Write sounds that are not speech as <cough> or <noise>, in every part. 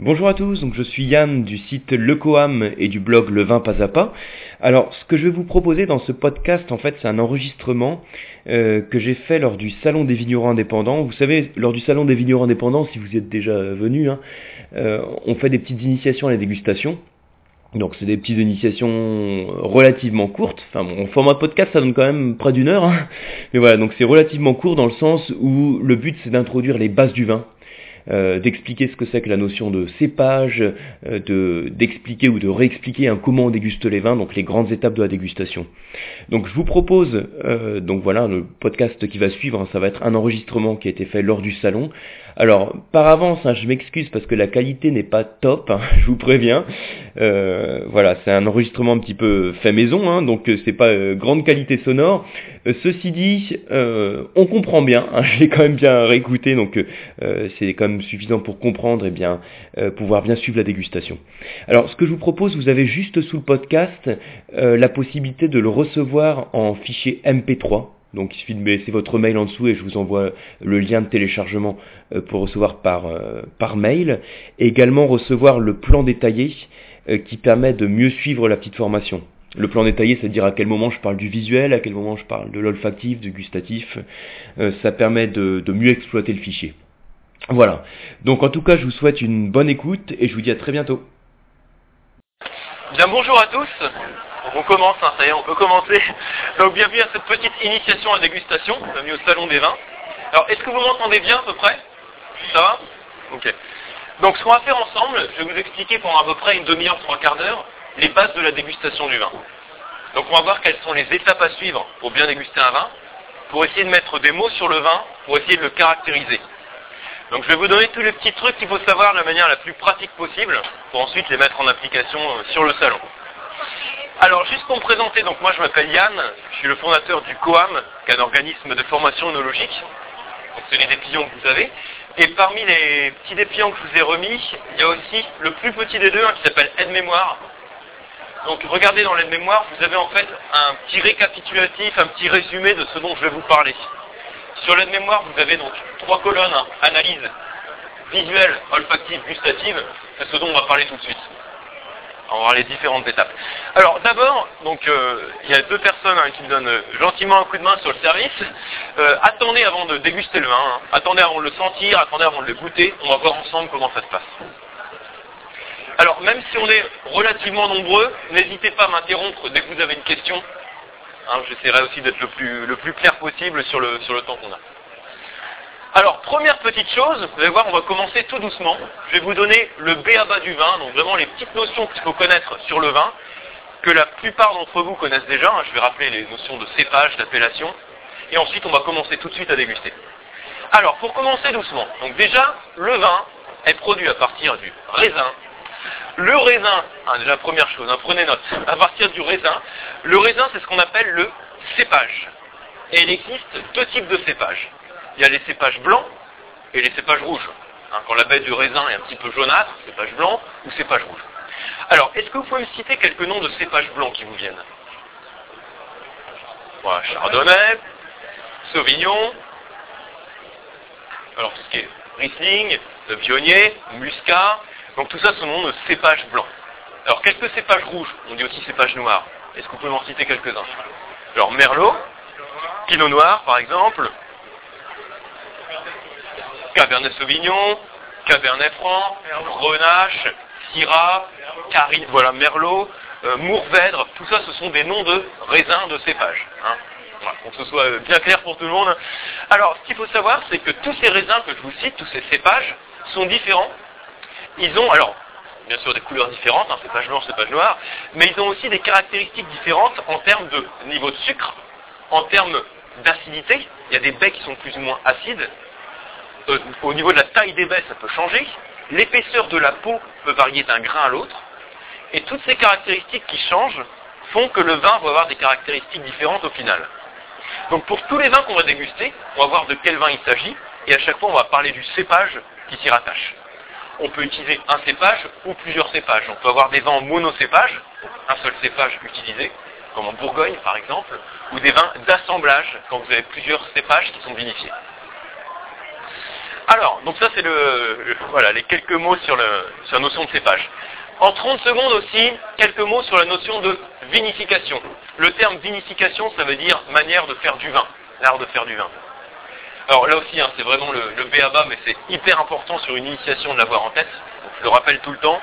Bonjour à tous, donc je suis Yann du site Lecoam et du blog Le Vin Pas à Pas. Alors ce que je vais vous proposer dans ce podcast en fait c'est un enregistrement euh, que j'ai fait lors du Salon des vignerons indépendants. Vous savez, lors du Salon des vignerons indépendants, si vous êtes déjà venu, hein, euh, on fait des petites initiations à la dégustation. Donc c'est des petites initiations relativement courtes. Enfin bon, en format podcast ça donne quand même près d'une heure. Hein. Mais voilà, donc c'est relativement court dans le sens où le but c'est d'introduire les bases du vin. Euh, d'expliquer ce que c'est que la notion de cépage, euh, de, d'expliquer ou de réexpliquer un comment on déguste les vins, donc les grandes étapes de la dégustation. Donc je vous propose, euh, donc voilà, le podcast qui va suivre, hein, ça va être un enregistrement qui a été fait lors du salon. Alors, par avance, hein, je m'excuse parce que la qualité n'est pas top, hein, <laughs> je vous préviens. Euh, voilà, c'est un enregistrement un petit peu fait maison, hein, donc c'est pas grande qualité sonore. ceci dit, on comprend bien, <laughs> je l'ai quand même bien réécouté, donc c'est quand même suffisant pour comprendre et bien pouvoir bien suivre la dégustation. Alors, ce que je vous propose, vous avez juste sous le podcast la possibilité de le recevoir en fichier MP3. Donc il suffit de laisser votre mail en dessous et je vous envoie le lien de téléchargement euh, pour recevoir par, euh, par mail. Également recevoir le plan détaillé euh, qui permet de mieux suivre la petite formation. Le plan détaillé, c'est-à-dire à quel moment je parle du visuel, à quel moment je parle de l'olfactif, du gustatif. ça permet de, de mieux exploiter le fichier. Voilà. Donc en tout cas, je vous souhaite une bonne écoute et je vous dis à très bientôt. Bien bonjour à tous. On commence, hein, ça y est, on peut commencer. Donc bienvenue à cette petite initiation à dégustation, bienvenue au salon des vins. Alors est-ce que vous m'entendez bien à peu près? Ça va? Ok. Donc ce qu'on va faire ensemble, je vais vous expliquer pendant à peu près une demi-heure, trois quarts d'heure, les bases de la dégustation du vin. Donc on va voir quelles sont les étapes à suivre pour bien déguster un vin, pour essayer de mettre des mots sur le vin, pour essayer de le caractériser. Donc je vais vous donner tous les petits trucs qu'il faut savoir de la manière la plus pratique possible pour ensuite les mettre en application euh, sur le salon. Alors juste pour me présenter, donc moi je m'appelle Yann, je suis le fondateur du COAM, qui est un organisme de formation onologique. Donc c'est les dépliants que vous avez. Et parmi les petits dépliants que je vous ai remis, il y a aussi le plus petit des deux hein, qui s'appelle aide-mémoire. Donc regardez dans l'aide-mémoire, vous avez en fait un petit récapitulatif, un petit résumé de ce dont je vais vous parler. Sur l'aide-mémoire, vous avez donc trois colonnes, hein. analyse visuelle, olfactive, gustative. C'est ce dont on va parler tout de suite. On va voir les différentes étapes. Alors d'abord, euh, il y a deux personnes hein, qui me donnent gentiment un coup de main sur le service. Euh, attendez avant de déguster le vin, hein. attendez avant de le sentir, attendez avant de le goûter. On va voir ensemble comment ça se passe. Alors même si on est relativement nombreux, n'hésitez pas à m'interrompre dès que vous avez une question. Hein, j'essaierai aussi d'être le plus, clair possible sur le, sur le temps qu'on a. Alors, première petite chose, vous allez voir, on va commencer tout doucement. Je vais vous donner le B.A.B.A. du vin, donc vraiment les petites notions qu'il faut connaître sur le vin, que la plupart d'entre vous connaissent déjà. Hein. Je vais rappeler les notions de cépage, d'appellation. Et ensuite, on va commencer tout de suite à déguster. Alors, pour commencer doucement, donc déjà, le vin est produit à partir du raisin, le raisin, hein, déjà première chose, hein, prenez note, à partir du raisin, le raisin c'est ce qu'on appelle le cépage. Et il existe deux types de cépages. Il y a les cépages blancs et les cépages rouges. Hein, quand la baie du raisin est un petit peu jaunâtre, cépage blanc ou cépage rouge. Alors, est-ce que vous pouvez me citer quelques noms de cépages blancs qui vous viennent? Voilà, Chardonnay, Sauvignon, alors tout ce qui est Riesling, pionnier, Muscat, donc tout ça, ce nom de cépage blanc. Alors quelques cépages rouges, on dit aussi cépages noirs. Est-ce que vous pouvez m'en citer quelques-uns? Alors Merlot, Pinot Noir par exemple, Cabernet Sauvignon, Cabernet Franc, Grenache, Syrah, Carine, voilà, Merlot, euh, Mourvèdre, tout ça ce sont des noms de raisins de cépage. Hein. pour que ce soit bien clair pour tout le monde. Alors, ce qu'il faut savoir, c'est que tous ces raisins que je vous cite, tous ces cépages, sont différents ils ont, alors, bien sûr des couleurs différentes, hein, cépage blanc, cépage noir, mais ils ont aussi des caractéristiques différentes en termes de niveau de sucre, en termes d'acidité, il y a des baies qui sont plus ou moins acides, euh, au niveau de la taille des baies, ça peut changer, l'épaisseur de la peau peut varier d'un grain à l'autre, et toutes ces caractéristiques qui changent font que le vin va avoir des caractéristiques différentes au final. Donc pour tous les vins qu'on va déguster, on va voir de quel vin il s'agit, et à chaque fois on va parler du cépage qui s'y rattache on peut utiliser un cépage ou plusieurs cépages. On peut avoir des vins en monocépage, un seul cépage utilisé, comme en Bourgogne par exemple, ou des vins d'assemblage, quand vous avez plusieurs cépages qui sont vinifiés. Alors, donc ça c'est les quelques mots sur, la notion de cépage. En 30 secondes aussi, quelques mots sur la notion de vinification. Le terme vinification, ça veut dire manière de faire du vin, l'art de faire du vin. Alors là aussi, hein, c'est vraiment le, le béaba, mais c'est hyper important sur une initiation de l'avoir en tête. je le rappelle tout le temps.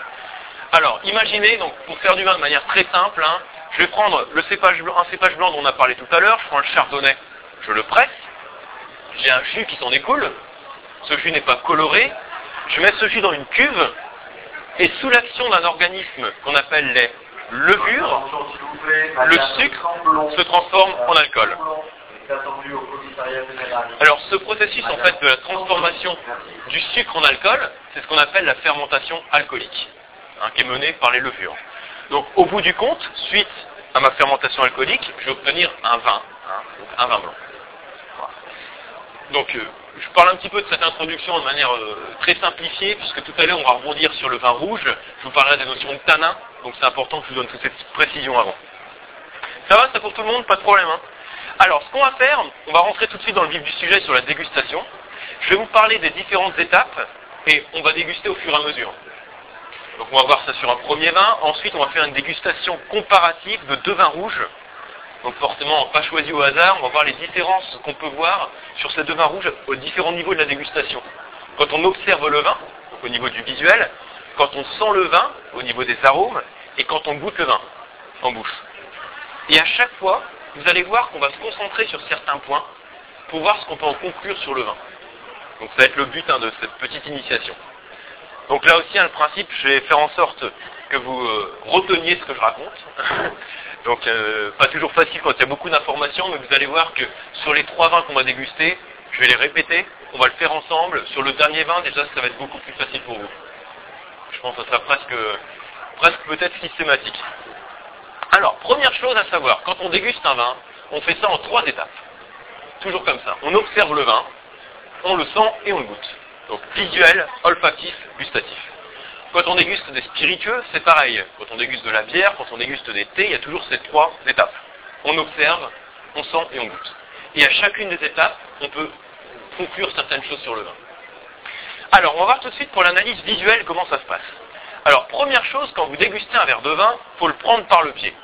Alors, imaginez, donc, pour faire du vin de manière très simple, hein, je vais prendre le cépage blanc, un cépage blanc dont on a parlé tout à l'heure, je prends le chardonnay, je le presse, j'ai un jus qui s'en découle, ce jus n'est pas coloré, je mets ce jus dans une cuve, et sous l'action d'un organisme qu'on appelle les levures, le sucre se transforme en alcool. Alors ce processus en fait de la transformation du sucre en alcool, c'est ce qu'on appelle la fermentation alcoolique, hein, qui est menée par les levures. Donc au bout du compte, suite à ma fermentation alcoolique, je vais obtenir un vin, hein, un vin blanc. Donc euh, je parle un petit peu de cette introduction de manière euh, très simplifiée, puisque tout à l'heure on va rebondir sur le vin rouge, je vous parlerai des notions de tanin, donc c'est important que je vous donne toutes ces petites précisions avant. Ça va, ça pour tout le monde? Pas de problème. Hein Alors ce qu'on va faire, on va rentrer tout de suite dans le vif du sujet sur la dégustation. Je vais vous parler des différentes étapes et on va déguster au fur et à mesure. Donc on va voir ça sur un premier vin. Ensuite, on va faire une dégustation comparative de deux vins rouges. Donc forcément, pas choisi au hasard, on va voir les différences qu'on peut voir sur ces deux vins rouges aux différents niveaux de la dégustation. Quand on observe le vin, au niveau du visuel, quand on sent le vin, au niveau des arômes, et quand on goûte le vin, en bouche. Et à chaque fois, vous allez voir qu'on va se concentrer sur certains points pour voir ce qu'on peut en conclure sur le vin. Donc ça va être le but hein, de cette petite initiation. Donc là aussi, hein, le principe, je vais faire en sorte que vous euh, reteniez ce que je raconte. <laughs> Donc euh, pas toujours facile quand il y a beaucoup d'informations, mais vous allez voir que sur les trois vins qu'on va déguster, je vais les répéter, on va le faire ensemble. Sur le dernier vin, déjà, ça va être beaucoup plus facile pour vous. Je pense que ça sera presque, presque peut-être systématique. Alors, première chose à savoir, quand on déguste un vin, on fait ça en trois étapes. Toujours comme ça. On observe le vin, on le sent et on le goûte. Donc visuel, olfactif, gustatif. Quand on déguste des spiritueux, c'est pareil. Quand on déguste de la bière, quand on déguste des thés, il y a toujours ces trois étapes. On observe, on sent et on goûte. Et à chacune des étapes, on peut conclure certaines choses sur le vin. Alors, on va voir tout de suite pour l'analyse visuelle comment ça se passe. Alors, première chose, quand vous dégustez un verre de vin, il faut le prendre par le pied.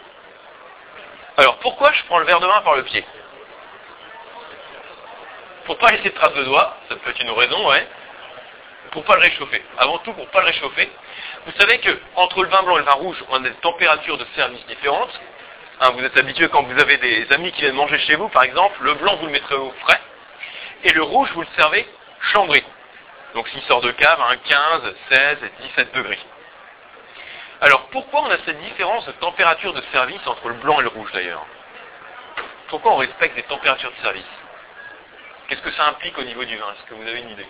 Alors, pourquoi je prends le verre de vin par le pied? Pour pas laisser de traces de doigts, ça peut être une raison, ouais pour pas le réchauffer. Avant tout, pour pas le réchauffer. Vous savez que entre le vin blanc et le vin rouge, on a des températures de service différentes. Hein, vous êtes habitué quand vous avez des amis qui viennent manger chez vous, par exemple, le blanc vous le mettrez au frais, et le rouge vous le servez chambré. Donc s'il sort de cave à 15, 16 et 17 degrés. Alors pourquoi on a cette différence de température de service entre le blanc et le rouge d'ailleurs? Pourquoi on respecte des températures de service? Qu'est-ce que ça implique au niveau du vin? Est-ce que vous avez une idée?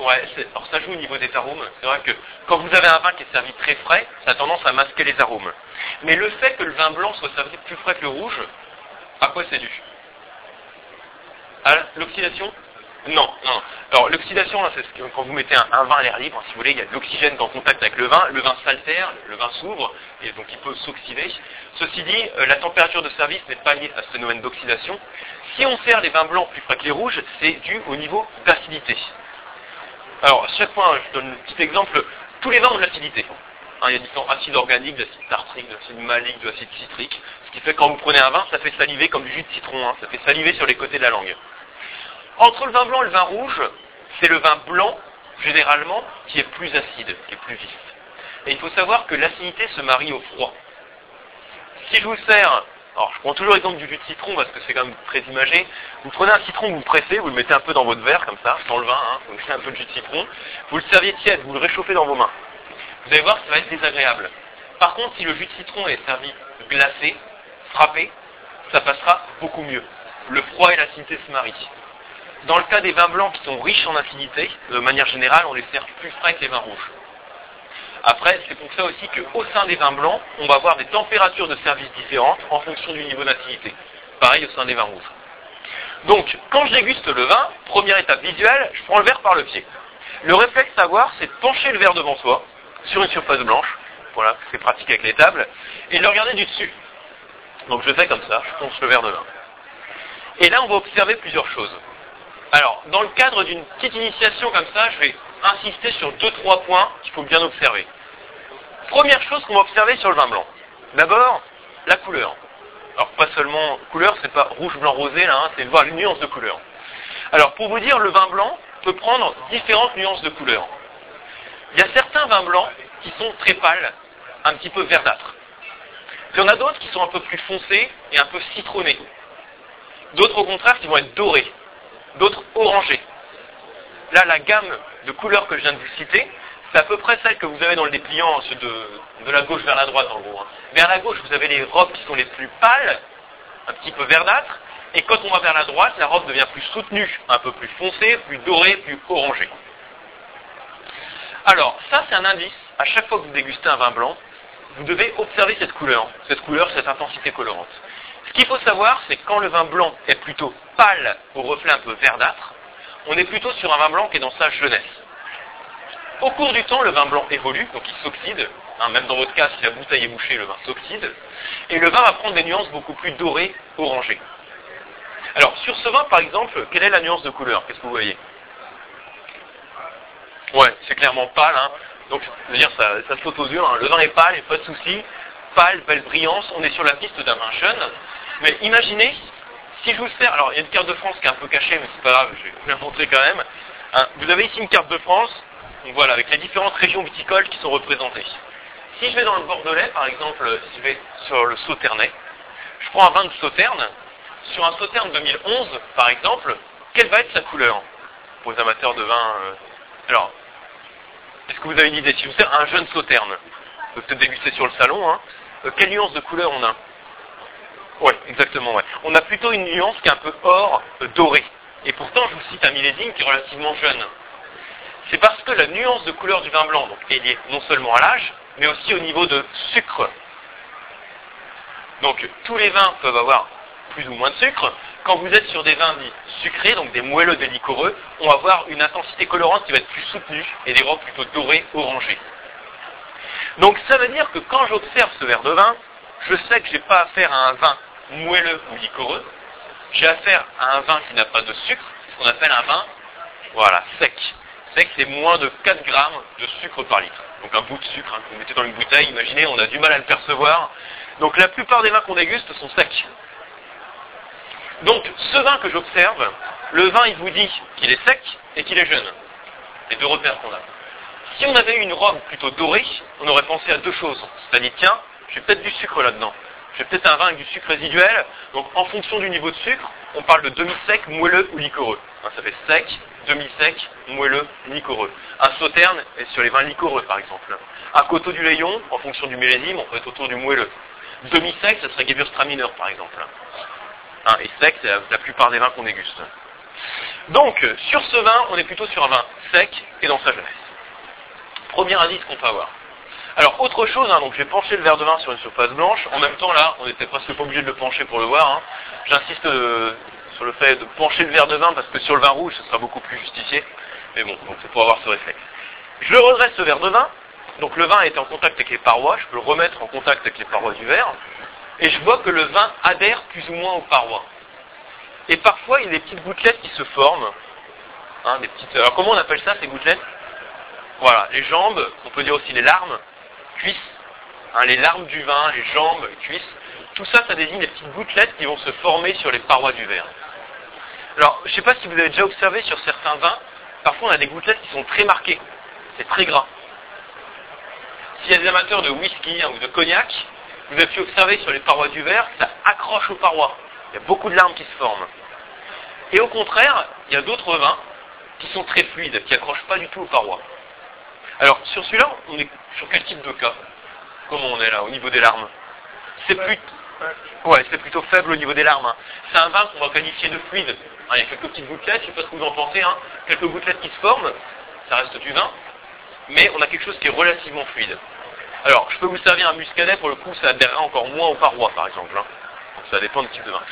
Alors ça joue au niveau des arômes. C'est vrai que quand vous avez un vin qui est servi très frais, ça a tendance à masquer les arômes. Mais le fait que le vin blanc soit servi plus frais que le rouge, à quoi c'est dû? À l'oxydation? Non. Alors l'oxydation, c'est quand vous mettez un, vin à l'air libre, si vous voulez, il y a de l'oxygène en contact avec le vin, le vin s'altère, le vin s'ouvre, et donc il peut s'oxyder. Ceci dit, euh, la température de service n'est pas liée à ce phénomène d'oxydation. Si on sert les vins blancs plus frais que les rouges, c'est dû au niveau d'acidité. Alors, à chaque fois, je donne un petit exemple, tous les vins ont de l'acidité. Hein, il y a différents acides organiques, de l'acide tartrique, de l'acide malique, de l'acide citrique. Ce qui fait que quand vous prenez un vin, ça fait saliver comme du jus de citron, hein. ça fait saliver sur les côtés de la langue. Entre le vin blanc et le vin rouge, c'est le vin blanc, généralement, qui est plus acide, qui est plus vif. Et il faut savoir que l'acidité se marie au froid. Si je vous sers alors, je prends toujours l'exemple du jus de citron parce que c'est quand même très imagé. Vous prenez un citron, vous le pressez, vous le mettez un peu dans votre verre, comme ça, sans le vin, hein, vous mettez un peu de jus de citron. Vous le serviez tiède, vous le réchauffez dans vos mains. Vous allez voir ça va être désagréable. Par contre, si le jus de citron est servi glacé, frappé, ça passera beaucoup mieux. Le froid et l'acidité se marient. Dans le cas des vins blancs qui sont riches en acidité, de manière générale, on les sert plus frais que les vins rouges. Après, c'est pour ça aussi qu'au sein des vins blancs, on va avoir des températures de service différentes en fonction du niveau d'acidité. Pareil au sein des vins rouges. Donc, quand je déguste le vin, première étape visuelle, je prends le verre par le pied. Le réflexe à avoir, c'est de pencher le verre devant soi, sur une surface blanche, voilà, c'est pratique avec les tables, et de le regarder du dessus. Donc je fais comme ça, je penche le verre de vin. Et là, on va observer plusieurs choses. Alors, dans le cadre d'une petite initiation comme ça, je vais insister sur deux, trois points qu'il faut bien observer. Première chose qu'on va observer sur le vin blanc. D'abord, la couleur. Alors, pas seulement couleur, c'est pas rouge, blanc, rosé, là, hein, c'est voir les nuances de couleur. Alors, pour vous dire, le vin blanc peut prendre différentes nuances de couleur. Il y a certains vins blancs qui sont très pâles, un petit peu verdâtres. Il y en a d'autres qui sont un peu plus foncés et un peu citronnés. D'autres, au contraire, qui vont être dorés. D'autres, orangés. Là, la gamme de couleurs que je viens de vous citer, c'est à peu près celle que vous avez dans le dépliant de, la gauche vers la droite, en gros. Hein. Vers la gauche, vous avez les robes qui sont les plus pâles, un petit peu verdâtres, et quand on va vers la droite, la robe devient plus soutenue, un peu plus foncée, plus dorée, plus orangée. Alors, ça c'est un indice. À chaque fois que vous dégustez un vin blanc, vous devez observer cette couleur, cette couleur, cette intensité colorante. Ce qu'il faut savoir, c'est que quand le vin blanc est plutôt pâle, au reflet un peu verdâtre, on est plutôt sur un vin blanc qui est dans sa jeunesse. Au cours du temps, le vin blanc évolue, donc il s'oxyde. Hein, même dans votre cas, si la bouteille est bouchée, le vin s'oxyde. Et le vin va prendre des nuances beaucoup plus dorées, orangées. Alors, sur ce vin, par exemple, quelle est la nuance de couleur? Qu'est-ce que vous voyez? Ouais, c'est clairement pâle. Hein. Donc, dire, ça, ça saute aux yeux. Hein. Le vin est pâle, et pas de souci. Pâle, belle brillance. On est sur la piste d'un vin jeune. Mais imaginez, si je vous sers... Alors, il y a une carte de France qui est un peu cachée, mais c'est pas grave, je vais vous la montrer quand même. Vous avez ici une carte de France. Donc voilà, avec les différentes régions viticoles qui sont représentées. Si je vais dans le Bordelais, par exemple, si je vais sur le Sauternais, je prends un vin de Sauterne, sur un Sauterne 2011, par exemple, quelle va être sa couleur Pour les amateurs de vin. Euh, alors, est-ce que vous avez une idée? Si vous sert un jeune Sauterne, peut-être déguster sur le salon, hein, euh, quelle nuance de couleur on a? Oui, exactement. On a plutôt une nuance qui est un peu or, euh, doré. Et pourtant, je vous cite un millésime qui est relativement jeune. C'est parce que la nuance de couleur du vin blanc est liée non seulement à l'âge, mais aussi au niveau de sucre. Donc tous les vins peuvent avoir plus ou moins de sucre. Quand vous êtes sur des vins dits sucrés, donc des moelleux, des liquoreux, on va avoir une intensité colorante qui va être plus soutenue et des robes plutôt dorées, orangées. Donc ça veut dire que quand j'observe ce verre de vin, je sais que je n'ai pas affaire à un vin moelleux ou liquoreux, j'ai affaire à un vin qui n'a pas de sucre, ce qu'on appelle un vin, voilà, sec. Sec, c'est moins de 4 grammes de sucre par litre. Donc un bout de sucre hein, que vous mettez dans une bouteille, imaginez, on a du mal à le percevoir. Donc la plupart des vins qu'on déguste sont secs. Donc, ce vin que j'observe, le vin, il vous dit qu'il est sec et qu'il est jeune. Les deux repères qu'on a. Si on avait eu une robe plutôt dorée, on aurait pensé à deux choses. C'est-à-dire, tiens, j'ai peut-être du sucre là-dedans. J'ai peut-être un vin avec du sucre résiduel. Donc, en fonction du niveau de sucre, on parle de demi-sec, moelleux ou liquoreux. Hein, ça fait sec, demi-sec, moelleux, liquoreux. Un sauterne est sur les vins liquoreux, par exemple. Un coteau du Layon, en fonction du millésime, on peut être autour du moelleux. Demi-sec, ça serait Gewürztraminer, par exemple. Hein, et sec, c'est la, plupart des vins qu'on déguste. Donc, sur ce vin, on est plutôt sur un vin sec et dans sa jeunesse. Premier indice qu'on peut avoir. Alors, autre chose, hein, donc j'ai penché le verre de vin sur une surface blanche. En même temps, là, on n'était presque pas obligé de le pencher pour le voir. Hein. J'insiste euh, sur le fait de pencher le verre de vin parce que sur le vin rouge, ce sera beaucoup plus justifié. Mais bon, donc c'est pour avoir ce réflexe. Je redresse ce verre de vin. Donc le vin est en contact avec les parois. Je peux le remettre en contact avec les parois du verre et je vois que le vin adhère plus ou moins aux parois. Et parfois, il y a des petites gouttelettes qui se forment. Hein, alors comment on appelle ça, ces gouttelettes? Voilà, les jambes, on peut dire aussi les larmes, cuisses, hein, les larmes du vin, les jambes, les cuisses. Tout ça, ça désigne des petites gouttelettes qui vont se former sur les parois du verre. Alors, je ne sais pas si vous avez déjà observé sur certains vins, parfois on a des gouttelettes qui sont très marquées. C'est très gras. S'il y a des amateurs de whisky hein, ou de cognac, vous avez pu observer sur les parois du verre, ça accroche aux parois. Il y a beaucoup de larmes qui se forment. Et au contraire, il y a d'autres vins qui sont très fluides, qui accrochent pas du tout aux parois. Alors, sur celui-là, on est sur quel type de cas? Comment on est là, au niveau des larmes? C'est plutôt... Ouais, plutôt faible au niveau des larmes. Hein. C'est un vin qu'on va qualifier de fluide. il y a quelques petites gouttelettes, je ne sais pas ce que vous en pensez, hein. quelques gouttelettes qui se forment, ça reste du vin, mais on a quelque chose qui est relativement fluide. Alors, je peux vous servir un muscadet, pour le coup, ça adhérera encore moins aux parois, par exemple. Hein. ça dépend du type de vin.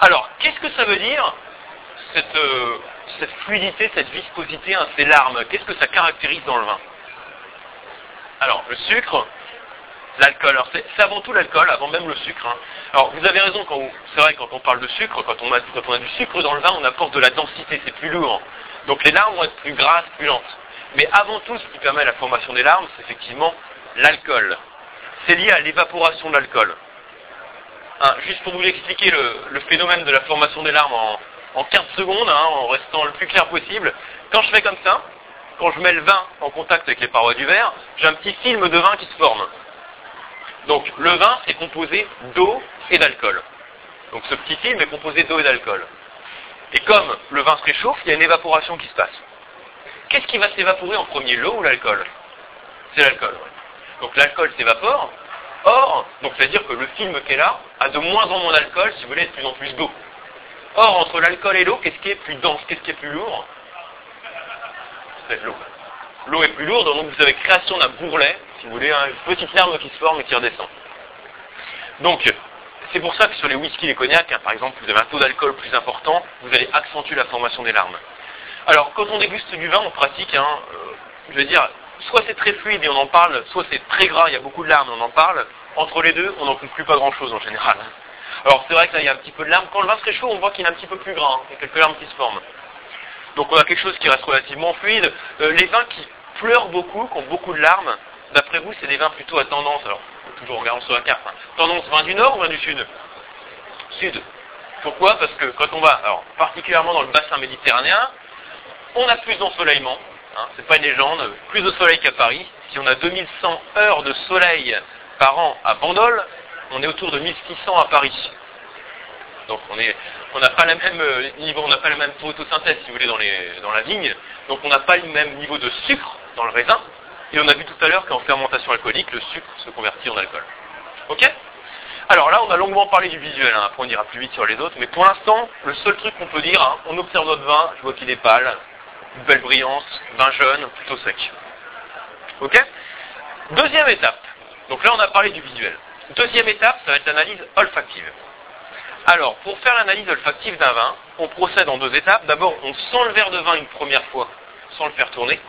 Alors, qu'est-ce que ça veut dire, cette, euh, fluidité, cette viscosité, hein, ces larmes? Qu'est-ce que ça caractérise dans le vin? Alors, le sucre, L'alcool, alors c'est avant tout l'alcool, avant même le sucre. Hein. Alors vous avez raison, c'est vrai quand on parle de sucre, quand on, a, du sucre dans le vin, on apporte de la densité, c'est plus lourd. Donc les larmes vont être plus grasses, plus lentes. Mais avant tout, ce qui permet la formation des larmes, c'est effectivement l'alcool. C'est lié à l'évaporation de l'alcool. Hein, juste pour vous expliquer le, phénomène de la formation des larmes en, 15 secondes, hein, en restant le plus clair possible, quand je fais comme ça, quand je mets le vin en contact avec les parois du verre, j'ai un petit film de vin qui se forme. Donc le vin est composé d'eau et d'alcool. Donc ce petit film est composé d'eau et d'alcool. Et comme le vin se réchauffe, il y a une évaporation qui se passe. Qu'est-ce qui va s'évaporer en premier, l'eau ou l'alcool? C'est l'alcool. Donc l'alcool s'évapore. Or, donc c'est-à-dire que le film qui est là a de moins en moins d'alcool, si vous voulez, de plus en plus d'eau. Or, entre l'alcool et l'eau, qu'est-ce qui est plus dense? Qu'est-ce qui est plus lourd? L'eau. L'eau est plus lourde, donc vous avez création d'un bourrelet, si vous voulez, une petite larme qui se forme et qui redescend. Donc, c'est pour ça que sur les whisky les cognacs, hein, par exemple, vous avez un taux d'alcool plus important, vous allez accentuer la formation des larmes. Alors, quand on déguste du vin, on pratique, hein, euh, je veux dire, soit c'est très fluide et on en parle, soit c'est très gras, il y a beaucoup de larmes et on en parle. Entre les deux, on n'en conclut pas grand-chose en général. Alors, c'est vrai que là, il y a un petit peu de larmes. Quand le vin se réchauffe, on voit qu'il est un petit peu plus gras, hein, il y a quelques larmes qui se forment. Donc, on a quelque chose qui reste relativement fluide. Euh, les vins qui pleurent beaucoup, qui ont beaucoup de larmes, d'après vous, c'est des vins plutôt à tendance. Alors, toujours en regardant sur la carte. Hein. Tendance vin du nord ou vin du sud? Sud. Pourquoi? Parce que quand on va, alors particulièrement dans le bassin méditerranéen, on a plus d'ensoleillement. Hein, c'est pas une légende, plus de soleil qu'à Paris. Si on a 2100 heures de soleil par an à Bandol, on est autour de 1600 à Paris. Donc on n'a pas le même euh, niveau, on n'a pas le même photosynthèse si vous voulez dans, dans la vigne, donc on n'a pas le même niveau de sucre dans le raisin, et on a vu tout à l'heure qu'en fermentation alcoolique, le sucre se convertit en alcool. Ok? Alors là, on a longuement parlé du visuel, hein. après on ira plus vite sur les autres, mais pour l'instant, le seul truc qu'on peut dire, hein, on observe notre vin, je vois qu'il est pâle, une belle brillance, vin jeune, plutôt sec. Ok? Deuxième étape. Donc là, on a parlé du visuel. Deuxième étape, ça va être l'analyse olfactive. Alors, pour faire l'analyse olfactive d'un vin, on procède en deux étapes. D'abord, on sent le verre de vin une première fois sans le faire tourner.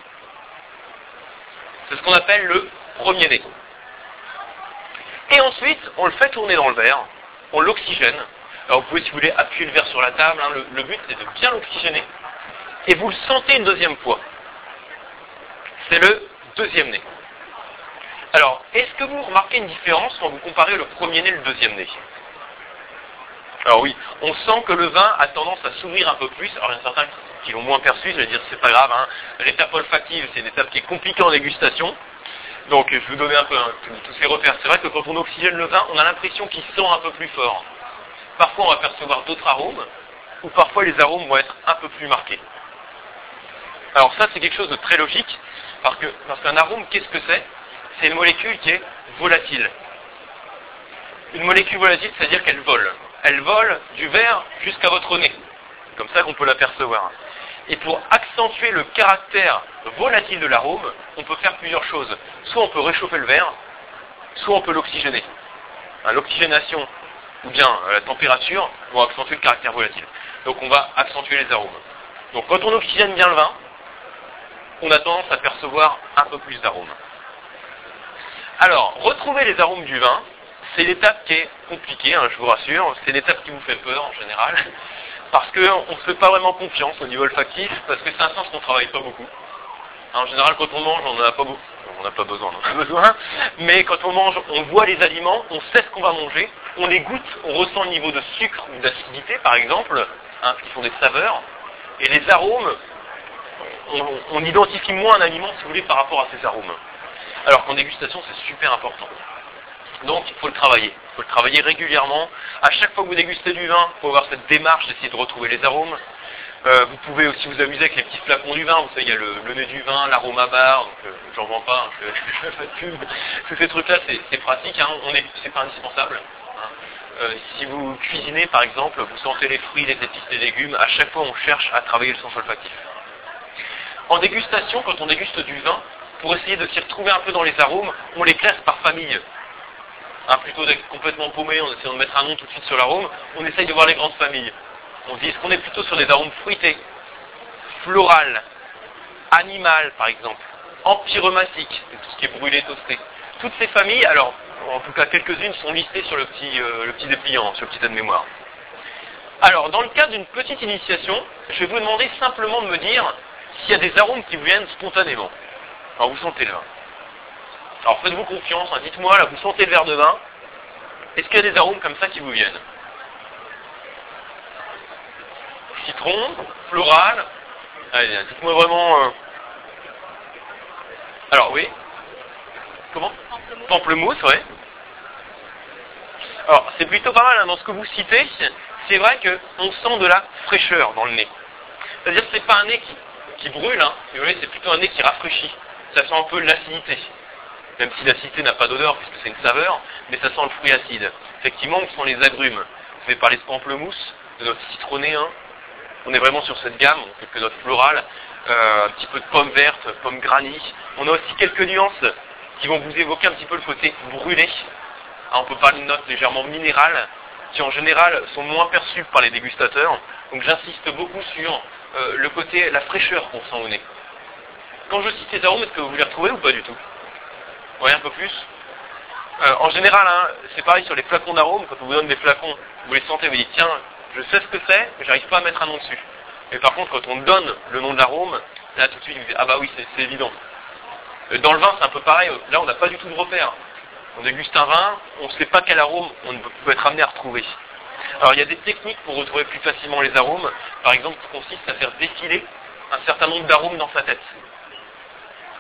C'est ce qu'on appelle le premier nez. Et ensuite, on le fait tourner dans le verre, on l'oxygène. Alors vous pouvez, si vous voulez, appuyer le verre sur la table. Hein. le, but, c'est de bien l'oxygéner. Et vous le sentez une deuxième fois. C'est le deuxième nez. Alors, est-ce que vous remarquez une différence quand vous comparez le premier nez et le deuxième nez? Alors oui, on sent que le vin a tendance à s'ouvrir un peu plus. Alors il y a certains qui l'ont moins perçu, je vais dire c'est pas grave. Hein. L'étape olfactive, c'est une étape qui est compliquée en dégustation. Donc je vais vous donner un peu hein, tous ces repères. C'est vrai que quand on oxygène le vin, on a l'impression qu'il sent un peu plus fort. Parfois on va percevoir d'autres arômes, ou parfois les arômes vont être un peu plus marqués. Alors ça c'est quelque chose de très logique, parce que parce qu'un arôme, qu'est-ce que c'est? C'est une molécule qui est volatile. Une molécule volatile, c'est-à-dire qu'elle vole. Elle vole du verre jusqu'à votre nez. Comme ça qu'on peut l'apercevoir. Et pour accentuer le caractère volatile de l'arôme, on peut faire plusieurs choses. Soit on peut réchauffer le verre, soit on peut l'oxygéner. Hein, l'oxygénation ou bien euh, la température vont accentuer le caractère volatile. Donc on va accentuer les arômes. Donc quand on oxygène bien le vin, on a tendance à percevoir un peu plus d'arômes. Alors, retrouver les arômes du vin, c'est l'étape qui est compliquée, hein, je vous rassure. C'est l'étape qui vous fait peur en général parce qu'on ne se fait pas vraiment confiance au niveau olfactif, parce que c'est un sens qu'on ne travaille pas beaucoup. En général, quand on mange, on n'en a pas beaucoup. On n'a pas besoin, on a <laughs> besoin. Mais quand on mange, on voit les aliments, on sait ce qu'on va manger, on les goûte, on ressent le niveau de sucre ou d'acidité, par exemple, hein, qui sont des saveurs. Et les arômes, on, on, identifie moins un aliment, si vous voulez, par rapport à ces arômes. Alors qu'en dégustation, c'est super important. Donc, il faut le travailler. Il faut le travailler régulièrement. À chaque fois que vous dégustez du vin, il faut avoir cette démarche d'essayer de retrouver les arômes. Euh, vous pouvez aussi vous amuser avec les petits flacons du vin. Vous savez, il y a le, nez du vin, l'arôme à barre, donc euh, j'en vends pas, hein, je fais <laughs> pas de pub. Tous ces trucs-là, c'est pratique, hein, on est, c'est pas indispensable. Hein. Euh, si vous cuisinez, par exemple, vous sentez les fruits, les épices, les légumes, à chaque fois on cherche à travailler le sens olfactif. En dégustation, quand on déguste du vin, pour essayer de s'y retrouver un peu dans les arômes, on les classe par famille. Hein, plutôt d'être complètement paumé en essayant de mettre un nom tout de suite sur l'arôme, on essaye de voir les grandes familles. On dit, est-ce qu'on est plutôt sur des arômes fruités, floral, animal par exemple, empyreumatique, tout ce qui est brûlé, toasté. Toutes ces familles, alors en tout cas quelques-unes sont listées sur le petit, euh, dépliant, sur le petit de mémoire. Alors, dans le cadre d'une petite initiation, je vais vous demander simplement de me dire s'il y a des arômes qui vous viennent spontanément. Alors, vous sentez le vin. Alors, faites-vous confiance, hein, dites-moi, là, vous sentez le verre de vin. Est-ce qu'il y a des arômes comme ça qui vous viennent? Citron, floral. Allez, dites-moi vraiment... Euh, alors, oui Comment? Pamplemousse, ouais. Alors, c'est plutôt pas mal hein, dans ce que vous citez. C'est vrai qu'on sent de la fraîcheur dans le nez. C'est-à-dire que c'est pas un nez qui, brûle, hein. vous voyez, c'est plutôt un nez qui rafraîchit. Ça sent un peu l'acidité. Même si l'acidité n'a pas d'odeur puisque c'est une saveur, mais ça sent le fruit acide. Effectivement, on sent les agrumes. Vous avez parlé de pamplemousse, de notre citronné, hein. On est vraiment sur cette gamme, on fait que notre floral, euh, un petit peu de pommes vertes, pommes granny. On a aussi quelques nuances qui vont vous évoquer un petit peu le côté brûlé. Ah, on peut parler de notes légèrement minérales, qui en général sont moins perçues par les dégustateurs. Donc j'insiste beaucoup sur euh, le côté, la fraîcheur qu'on sent au nez. Quand je cite ces arômes, est-ce que vous les retrouvez ou pas du tout? Oui, un peu plus euh, En général, hein, c'est pareil sur les flacons d'arômes, quand on vous donne des flacons, vous les sentez, vous dites tiens, je sais ce que c'est, mais j'arrive pas à mettre un nom dessus. Et par contre, quand on donne le nom de l'arôme, là tout de suite, vous dites ah bah oui, c'est évident. Euh, dans le vin, c'est un peu pareil. Là, on n'a pas du tout de repère. On déguste un vin, on ne sait pas quel arôme on peut être amené à retrouver. Alors, il y a des techniques pour retrouver plus facilement les arômes. Par exemple, qui consiste à faire défiler un certain nombre d'arômes dans sa tête.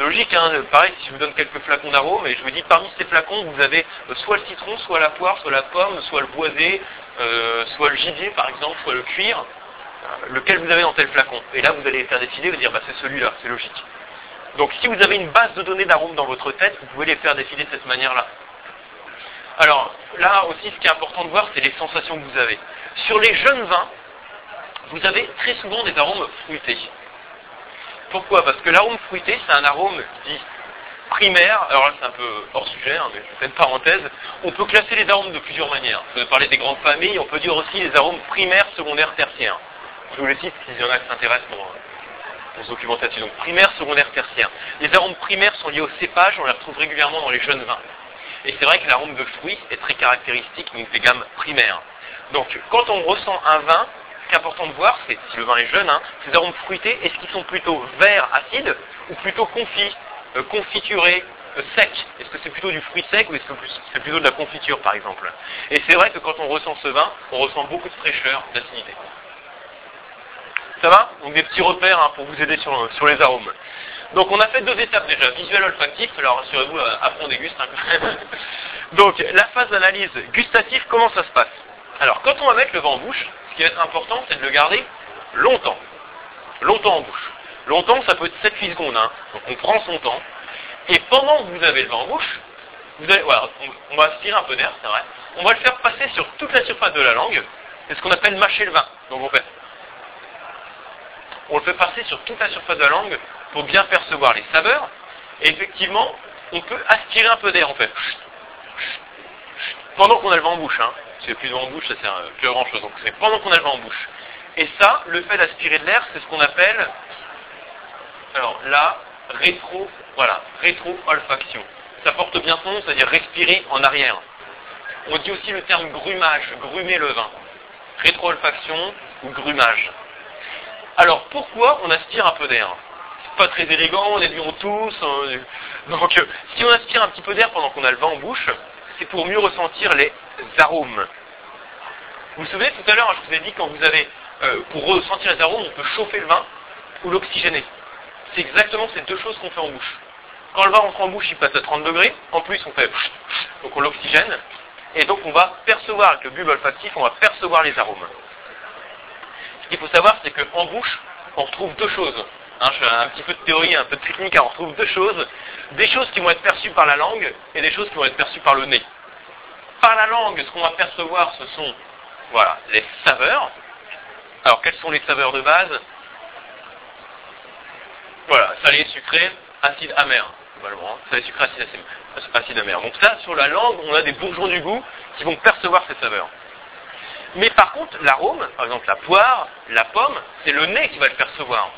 C'est logique, hein pareil, si je vous donne quelques flacons d'arômes, et je vous dis, parmi ces flacons, vous avez euh, soit le citron, soit la poire, soit la pomme, soit le boisé, euh, soit le gibier, par exemple, soit le cuir, lequel vous avez dans tel flacon. Et là, vous allez faire défiler et vous dire, bah, c'est celui-là, c'est logique. Donc si vous avez une base de données d'arômes dans votre tête, vous pouvez les faire défiler de cette manière-là. Alors là aussi, ce qui est important de voir, c'est les sensations que vous avez. Sur les jeunes vins, vous avez très souvent des arômes fruités. Pourquoi? Parce que l'arôme fruité, c'est un arôme dit primaire. Alors là, c'est un peu hors sujet, hein, mais c'est une parenthèse. On peut classer les arômes de plusieurs manières. Vous parler des grandes familles, on peut dire aussi les arômes primaires, secondaires, tertiaires. Je vous les cite s'il y en a qui s'intéressent pour, pour se Donc primaire, secondaire, tertiaire. Les arômes primaires sont liés au cépage, on les retrouve régulièrement dans les jeunes vins. Et c'est vrai que l'arôme de fruits est très caractéristique des gammes primaires. Donc quand on ressent un vin, qui est important de voir, c'est si le vin est jeune, hein, ces arômes fruités, est-ce qu'ils sont plutôt verts, acides, ou plutôt confits, euh, confiturés, euh, secs? Est-ce que c'est plutôt du fruit sec ou est-ce que c'est plutôt de la confiture par exemple? Et c'est vrai que quand on ressent ce vin, on ressent beaucoup de fraîcheur, d'acidité. Ça va? Donc des petits repères hein, pour vous aider sur, sur, les arômes. Donc on a fait deux étapes déjà, visuel olfactif, alors rassurez-vous, euh, après on déguste hein. <laughs> Donc la phase d'analyse gustative, comment ça se passe? Alors quand on va mettre le vin en bouche, ce qui va être important, c'est de le garder longtemps. Longtemps en bouche. Longtemps, ça peut être 7-8 secondes. Hein. Donc on prend son temps. Et pendant que vous avez le vin en bouche, vous allez, voilà, on, va aspirer un peu d'air, c'est vrai. On va le faire passer sur toute la surface de la langue. C'est ce qu'on appelle mâcher le vin. Donc on fait on le fait passer sur toute la surface de la langue pour bien percevoir les saveurs. Et effectivement, on peut aspirer un peu d'air en fait. Pendant qu'on a le vent en bouche. Hein. C'est plus de vent en bouche, ça sert plus à grand chose. Donc c'est pendant qu'on a le vent en bouche. Et ça, le fait d'aspirer de l'air, c'est ce qu'on appelle, alors là, rétro, voilà, rétro-olfaction. Ça porte bien son nom, c'est-à-dire respirer en arrière. On dit aussi le terme grumage, grumer le vin. Rétro-olfaction ou grumage. Alors pourquoi on aspire un peu d'air? C'est pas très élégant, on est lions tous. Donc euh, si on aspire un petit peu d'air pendant qu'on a le vent en bouche, c'est pour mieux ressentir les arômes. Vous vous souvenez tout à l'heure, je vous ai dit quand vous avez, euh, pour ressentir les arômes, on peut chauffer le vin ou l'oxygéner. C'est exactement ces deux choses qu'on fait en bouche. Quand le vin rentre en bouche, il passe à 30 degrés. En plus, on fait donc on l'oxygène. Et donc on va percevoir avec le bulbe olfactif, on va percevoir les arômes qu'il faut savoir, c'est qu'en bouche, on retrouve deux choses. Hein, un petit peu de théorie, un peu de technique, on retrouve deux choses. Des choses qui vont être perçues par la langue et des choses qui vont être perçues par le nez. Par la langue, ce qu'on va percevoir, ce sont voilà, les saveurs. Alors, quelles sont les saveurs de base? Voilà, salé, sucré, acide, amer. Globalement, hein. salé, sucré, acide, amer. Donc ça, sur la langue, on a des bourgeons du goût qui vont percevoir ces saveurs. Mais par contre, l'arôme, par exemple la poire, la pomme, c'est le nez qui va le percevoir.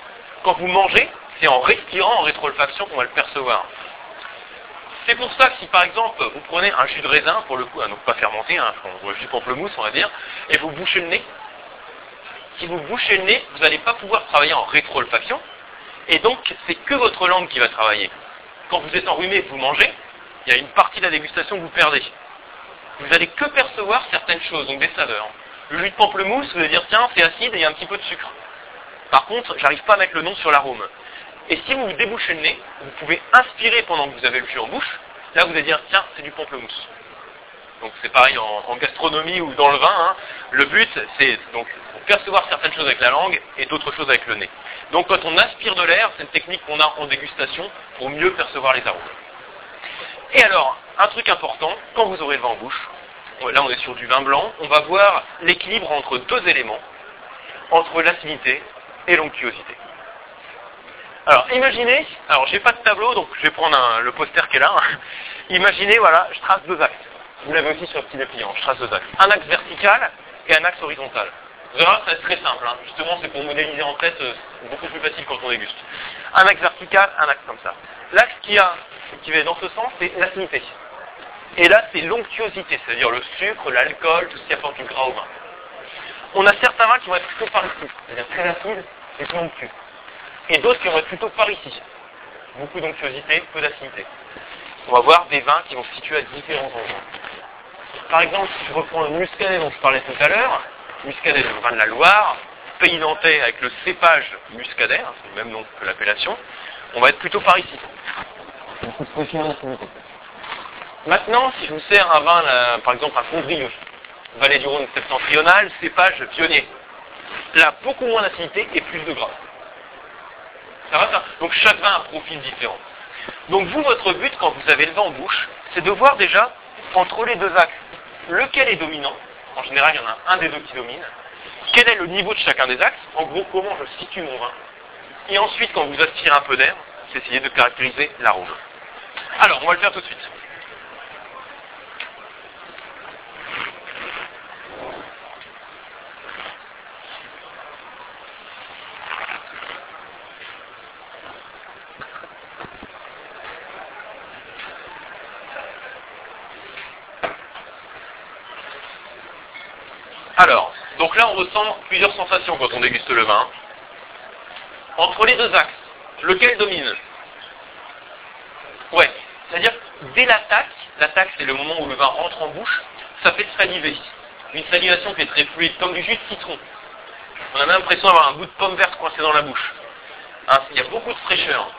Quand vous mangez, c'est en respirant, en rétroolfaction qu'on va le percevoir. C'est pour ça que si par exemple vous prenez un jus de raisin, pour le coup, donc pas fermenté, un jus de pamplemousse on va dire, et vous bouchez le nez, si vous bouchez le nez, vous n'allez pas pouvoir travailler en rétro-olfaction, et donc c'est que votre langue qui va travailler. Quand vous êtes enrhumé vous mangez, il y a une partie de la dégustation que vous perdez. Vous n'allez que percevoir certaines choses, donc des saveurs. Le jus de pamplemousse, vous allez dire tiens, c'est acide et il y a un petit peu de sucre. Par contre, j'arrive pas à mettre le nom sur l'arôme. Et si vous débouchez le nez, vous pouvez inspirer pendant que vous avez le jus en bouche. Là, vous allez dire tiens, c'est du pamplemousse. Donc c'est pareil en, gastronomie ou dans le vin. Hein. Le but, c'est donc percevoir certaines choses avec la langue et d'autres choses avec le nez. Donc quand on aspire de l'air, c'est une technique qu'on a en dégustation pour mieux percevoir les arômes. Et alors, un truc important, quand vous aurez le vin en bouche, là on est sur du vin blanc, on va voir l'équilibre entre deux éléments, entre l'acidité et l'onctuosité. Alors imaginez, alors j'ai pas de tableau, donc je vais prendre le poster qui est là. <laughs> imaginez, voilà, je trace deux axes. Vous l'avez aussi sur le petit dépliant, je trace deux axes. Un axe vertical et un axe horizontal. Vous verrez, c'est très simple. Hein. Justement, c'est pour modéliser en tête, euh, c'est beaucoup plus facile quand on déguste. Un axe vertical, un axe comme ça. L'axe qui, a, qui va dans ce sens, c'est l'acidité. Et là, c'est l'onctuosité, c'est-à-dire le sucre, l'alcool, tout ce qui apporte du gras au vin. On a certains vins qui vont être plutôt par ici, c'est-à-dire très acide et plus onctueux. Et d'autres qui vont être plutôt par ici. Beaucoup d'onctuosité, peu d'acidité. On va voir des vins qui vont se situer à différents endroits. Par exemple, si je reprends le muscadet dont je parlais tout à l'heure, muscadet, le vin de la Loire, pays nantais avec le cépage muscadet, hein, c'est le même nom que l'appellation, on va être plutôt par ici. Maintenant, si je vous sers un vin, par exemple un Fondrieux, vallée du Rhône septentrionale, cépage pionnier, là, beaucoup moins d'acidité et plus de gras. Ça va ça Donc chaque vin a un profil différent. Donc vous, votre but, quand vous avez le vin en bouche, c'est de voir déjà, entre les deux axes, lequel est dominant, en général, il y en a un des deux qui domine. Quel est le niveau de chacun des axes? En gros, comment je situe mon vin? Et ensuite, quand vous aspirez un peu d'air, c'est essayer de caractériser l'arôme. Alors, on va le faire tout de suite. Alors, donc là on ressent plusieurs sensations quand on déguste le vin. Entre les deux axes, lequel domine? Ouais, c'est-à-dire dès l'attaque, l'attaque c'est le moment où le vin rentre en bouche, ça fait saliver. Une salivation qui est très fluide, comme du jus de citron. On a l'impression d'avoir un goût de pomme verte coincé dans la bouche. Hein, il y a beaucoup de fraîcheur.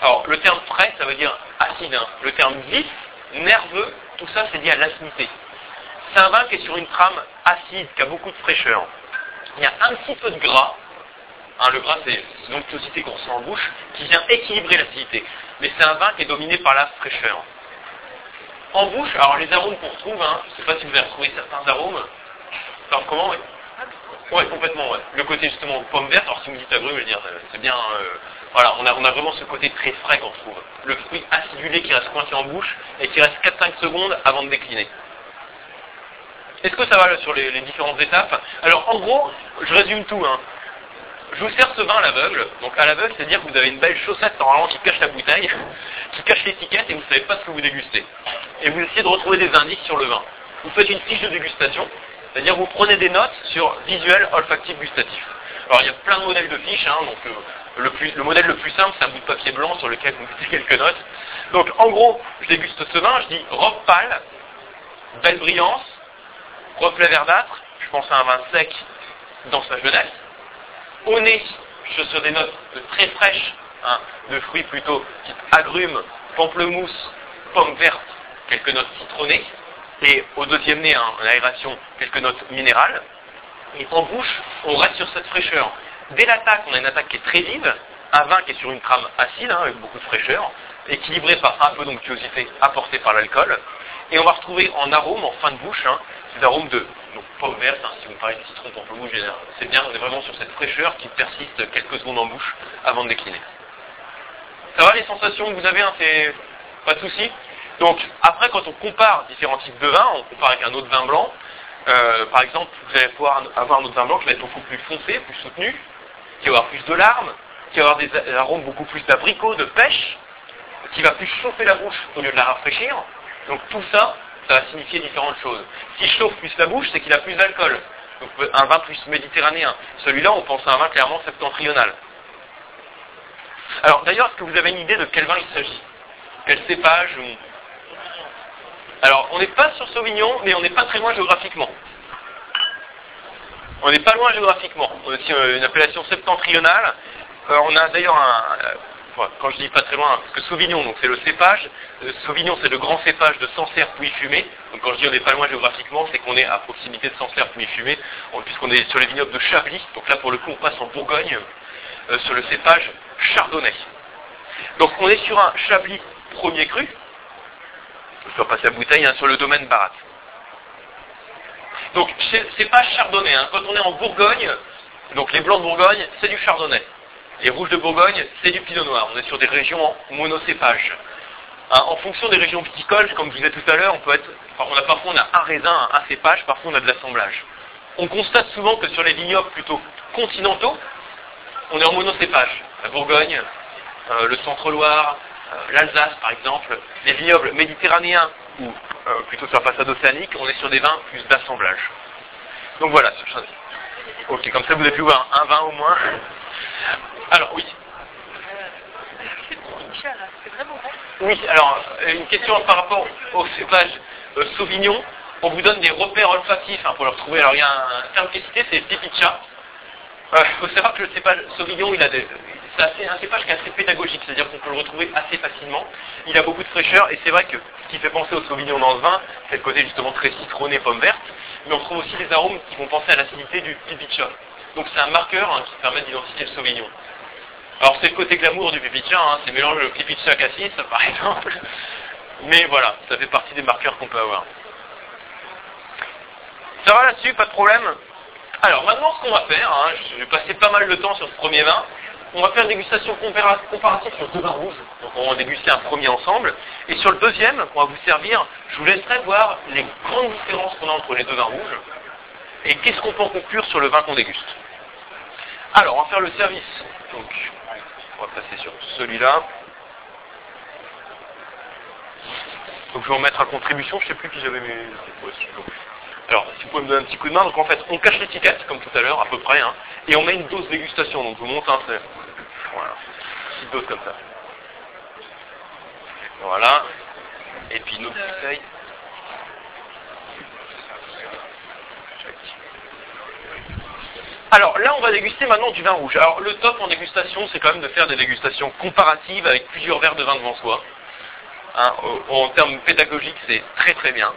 Alors, le terme frais, ça veut dire acide. Hein. Le terme vif, nerveux, tout ça, c'est lié à l'acidité. C'est un vin qui est sur une trame acide, qui a beaucoup de fraîcheur. Il y a un petit peu de gras. Hein, le gras, c'est l'onctuosité qu'on sent en bouche, qui vient équilibrer l'acidité. Mais c'est un vin qui est dominé par la fraîcheur. En bouche, alors les arômes qu'on retrouve, hein, je ne sais pas si vous avez retrouvé certains arômes. Alors comment ouais, complètement, ouais. Le côté justement pomme verte, alors si vous me dites agrumes, je veux dire, c'est bien... Euh, voilà, on a, on a, vraiment ce côté très frais qu'on trouve. Le fruit acidulé qui reste coincé en bouche et qui reste 4-5 secondes avant de décliner. Est-ce que ça va sur les, différentes étapes? Alors en gros, je résume tout. Hein. Je vous sers ce vin à l'aveugle. Donc à l'aveugle, c'est-à-dire que vous avez une belle chaussette normalement qui cache la bouteille, <laughs> qui cache l'étiquette et vous ne savez pas ce que vous dégustez. Et vous essayez de retrouver des indices sur le vin. Vous faites une fiche de dégustation, c'est-à-dire vous prenez des notes sur visuel, olfactif, gustatif. Alors il y a plein de modèles de fiches, hein, donc euh, le, modèle le plus simple c'est un bout de papier blanc sur lequel vous mettez <laughs> quelques notes. Donc en gros, je déguste ce vin, je dis robe pâle, belle brillance, reflet verdâtre, je pense à un vin sec dans sa jeunesse. Au nez, je sur des notes très fraîches, hein, de fruits plutôt type agrumes, pamplemousse, pomme verte, quelques notes citronnées. Et au deuxième nez, hein, en aération, quelques notes minérales. Et en bouche, on reste sur cette fraîcheur. Dès l'attaque, on a une attaque qui est très vive, un vin qui est sur une trame acide, hein, avec beaucoup de fraîcheur, équilibré par un peu d'onctuosité apportée par l'alcool. Et on va retrouver en arôme, en fin de bouche, hein, des arômes de donc, pomme verte, si vous parlez de citron, pamplemousse, c'est bien, on est vraiment sur cette fraîcheur qui persiste quelques secondes en bouche avant de décliner. Ça va les sensations que vous avez, hein, c'est pas de souci Donc après, quand on compare différents types de vins, on compare avec un autre vin blanc, euh, par exemple, vous allez pouvoir avoir un autre vin blanc qui va être beaucoup plus foncé, plus soutenu, qui va avoir plus de larmes, qui va avoir des arômes beaucoup plus d'abricot, de pêche, qui va plus chauffer la bouche au lieu de la rafraîchir. Donc tout ça, ça va signifier différentes choses. S'il chauffe plus la bouche, c'est qu'il a plus d'alcool. Donc un vin plus méditerranéen. Celui-là, on pense à un vin clairement septentrional. Alors d'ailleurs, est-ce que vous avez une idée de quel vin il s'agit? Quel cépage Alors, on n'est pas sur Sauvignon, mais on n'est pas très loin géographiquement. On n'est pas loin géographiquement. On a aussi une appellation septentrionale. Euh, on a d'ailleurs un... Euh, quand je dis pas très loin, parce que Sauvignon, donc c'est le cépage. Sauvignon, c'est le grand cépage de Sancerre puis fumé. Donc quand je dis on n'est pas loin géographiquement, c'est qu'on est à proximité de Sancerre puis fumé, puisqu'on est sur les vignobles de Chablis. Donc là, pour le coup, on passe en Bourgogne sur le cépage chardonnay. Donc on est sur un Chablis premier cru. Je dois passer la bouteille hein, sur le domaine Barat. Donc c'est pas chardonnay. Hein. Quand on est en Bourgogne, donc les blancs de Bourgogne, c'est du chardonnay. Les rouges de Bourgogne, c'est du pinot noir. On est sur des régions en monocépage. Hein, en fonction des régions viticoles, comme je disais tout à l'heure, on peut être, a parfois on a un raisin, un cépage, parfois on a de l'assemblage. On constate souvent que sur les vignobles plutôt continentaux, on est en monocépage. La Bourgogne, euh, le Centre-Loire, euh, l'Alsace par exemple, les vignobles méditerranéens ou euh, plutôt sur la façade océanique, on est sur des vins plus d'assemblage. Donc voilà, Ok, comme ça vous avez pu voir un vin au moins. Alors oui. Oui, alors une question par rapport au cépage Sauvignon. On vous donne des repères olfactifs hein, pour le retrouver. Alors il y a un terme qui est cité, c'est pipicha. Il faut savoir que le cépage Sauvignon, il a c'est un cépage qui est assez pédagogique, c'est-à-dire qu'on peut le retrouver assez facilement. Il a beaucoup de fraîcheur et c'est vrai que ce qui fait penser au Sauvignon dans le vin, c'est le côté justement très citronné, pomme verte, mais on trouve aussi des arômes qui vont penser à l'acidité du pipicha. Donc c'est un marqueur hein, qui permet d'identifier le Sauvignon. Alors c'est le côté glamour du pipicha, hein, c'est mélange le pipicha cassis <laughs> par exemple, mais voilà, ça fait partie des marqueurs qu'on peut avoir. Ça va là-dessus, pas de problème? Alors maintenant ce qu'on va faire, hein, je vais passer pas mal de temps sur ce premier vin, on va faire une dégustation comparative sur deux vins rouges. Donc on va déguster un premier ensemble. Et sur le deuxième, on va vous servir, je vous laisserai voir les grandes différences qu'on a entre les deux vins rouges. Et qu'est-ce qu'on peut en conclure sur le vin qu'on déguste? Alors, on va faire le service. Donc, on va passer sur celui-là. Donc je vais en mettre à contribution, je ne sais plus qui j'avais mes... Alors, si vous pouvez me donner un petit coup de main, donc en fait, on cache l'étiquette, comme tout à l'heure, à peu près, hein, et on met une dose dégustation. Donc je vous montre, un c'est... Voilà, une petite dose comme ça. Voilà. Et puis une autre bouteille. Alors là, on va déguster maintenant du vin rouge. Alors le top en dégustation, c'est quand même de faire des dégustations comparatives avec plusieurs verres de vin devant soi. Hein, en termes pédagogiques, c'est très très bien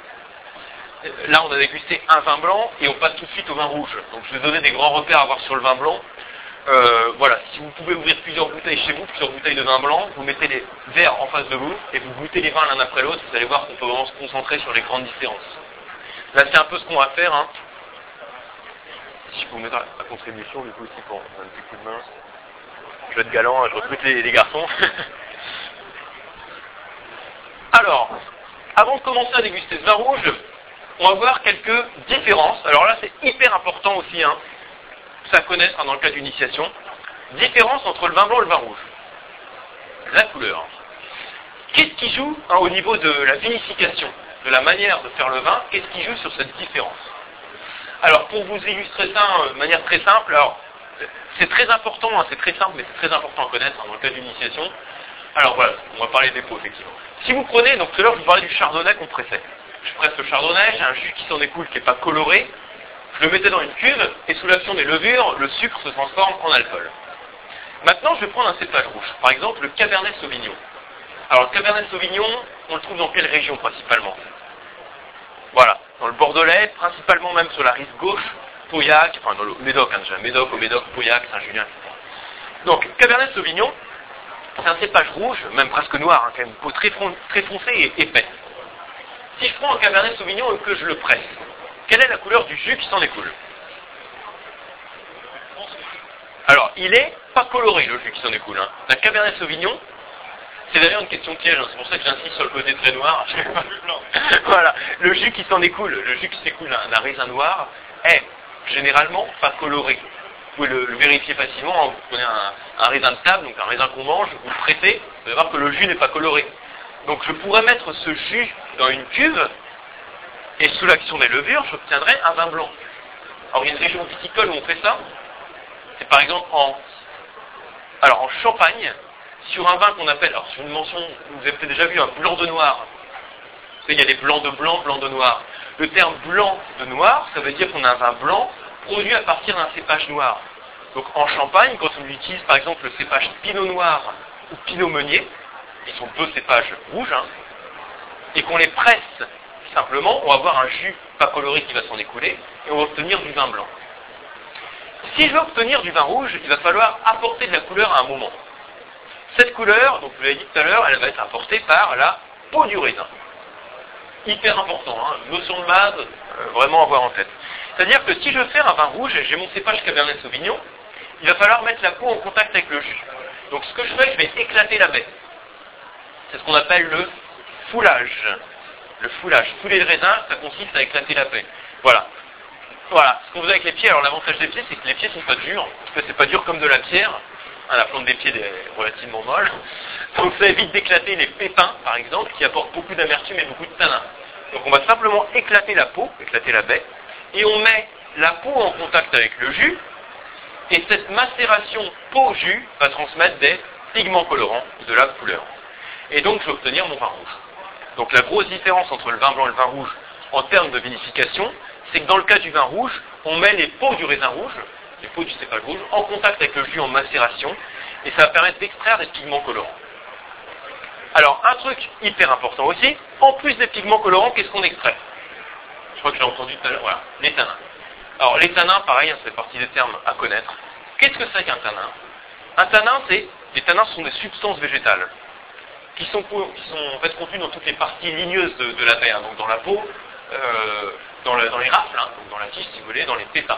là on a dégusté un vin blanc et on passe tout de suite au vin rouge. Donc je vais donner des grands repères à voir sur le vin blanc. Euh, voilà, si vous pouvez ouvrir plusieurs bouteilles chez vous, plusieurs bouteilles de vin blanc, vous mettez les verres en face de vous et vous goûtez les vins l'un après l'autre, vous allez voir qu'on peut vraiment se concentrer sur les grandes différences. Là c'est un peu ce qu'on va faire. Hein. Si vous mettre à contribution, du coup aussi pour un petit coup de main. Je vais être galant, hein, je recrute les garçons. <laughs> Alors, avant de commencer à déguster ce vin rouge, on va voir quelques différences. Alors là, c'est hyper important aussi, hein, ça connaître hein, dans le cas d'initiation. Différence entre le vin blanc et le vin rouge. La couleur. Qu'est-ce qui joue hein, au niveau de la vinification, de la manière de faire le vin? Qu'est-ce qui joue sur cette différence? Alors, pour vous illustrer ça euh, de manière très simple, alors, c'est très important, c'est très simple, mais c'est très important à connaître dans le cas d'initiation. Alors voilà, on va parler des pots, effectivement. Si vous prenez, donc tout à l'heure, je vous parlais du chardonnay qu'on pressait je presse le chardonnay, j'ai un jus qui s'en écoule qui n'est pas coloré, je le mettais dans une cuve, et sous l'action des levures, le sucre se transforme en alcool. Maintenant, je vais prendre un cépage rouge, par exemple le Cabernet Sauvignon. Alors, le Cabernet Sauvignon, on le trouve dans quelle région principalement? Voilà, dans le Bordelais, principalement même sur la rive gauche, Pauillac, enfin dans le Médoc, hein, déjà, Médoc, au Médoc, Pauillac, Saint-Julien, etc. Donc, Cabernet Sauvignon, c'est un cépage rouge, même presque noir, hein, quand même, peau très, foncée et épais. Si je prends un Cabernet Sauvignon et que je le presse, quelle est la couleur du jus qui s'en découle? Alors, il est pas coloré le jus qui s'en découle. Hein. Un Cabernet Sauvignon, c'est d'ailleurs une question piège, hein. c'est pour ça que j'insiste sur le côté très noir. <laughs> <laughs> voilà, le jus qui s'en découle, le jus qui s'écoule d'un raisin noir est généralement pas coloré. Vous pouvez le, vérifier facilement, vous prenez un, raisin de table, donc un raisin qu'on mange, vous le pressez, Vous allez voir que le jus n'est pas coloré. Donc je pourrais mettre ce jus dans une cuve, et sous l'action des levures, j'obtiendrai un vin blanc. Alors il y a une région viticole où on fait ça. C'est par exemple en, alors en Champagne, sur un vin qu'on appelle, alors sur une mention, vous avez peut-être déjà vu un blanc de noir. Vous savez, il y a des blancs de blanc, blanc de noir. Le terme blanc de noir, ça veut dire qu'on a un vin blanc produit à partir d'un cépage noir. Donc en Champagne, quand on utilise par exemple le cépage Pinot Noir ou Pinot Meunier, ils sont deux cépages rouges, hein, et qu'on les presse simplement, on va avoir un jus pas coloré qui va s'en écouler, et on va obtenir du vin blanc. Si je veux obtenir du vin rouge, il va falloir apporter de la couleur à un moment. Cette couleur, donc vous l'avez dit tout à l'heure, elle va être apportée par la peau du raisin. Hyper important, hein, notion de base, euh, vraiment à avoir en tête. C'est-à-dire que si je veux faire un vin rouge, j'ai mon cépage Cabernet Sauvignon, il va falloir mettre la peau en contact avec le jus. Donc ce que je fais, je vais éclater la baie. C'est ce qu'on appelle le foulage. Le foulage. Fouler le raisin, ça consiste à éclater la baie. Voilà. Voilà. Ce qu'on faisait avec les pieds, alors l'avantage des pieds, c'est que les pieds sont pas durs, parce que c'est pas dur comme de la pierre. La plante des pieds est relativement molle. Donc ça évite d'éclater les pépins, par exemple, qui apportent beaucoup d'amertume et beaucoup de tanin. Donc on va simplement éclater la peau, éclater la baie, et on met la peau en contact avec le jus, et cette macération peau-jus va transmettre des pigments colorants de la couleur. Et donc je vais obtenir mon vin rouge. Donc la grosse différence entre le vin blanc et le vin rouge en termes de vinification, c'est que dans le cas du vin rouge, on met les peaux du raisin rouge, les peaux du cépage rouge, en contact avec le jus en macération, et ça va permettre d'extraire des pigments colorants. Alors, un truc hyper important aussi, en plus des pigments colorants, qu'est-ce qu'on extrait? Je crois que j'ai entendu tout à l'heure, voilà, les tanins. Alors, les tanins, pareil, ça fait partie des termes à connaître. Qu'est-ce que c'est qu'un tanin? Un tanin, c'est, les tanins sont des substances végétales qui sont, qui sont en fait contenues dans toutes les parties ligneuses de, la baie, donc dans la peau, euh, dans, les rafles, hein, dans la tige si vous voulez, dans les pétales.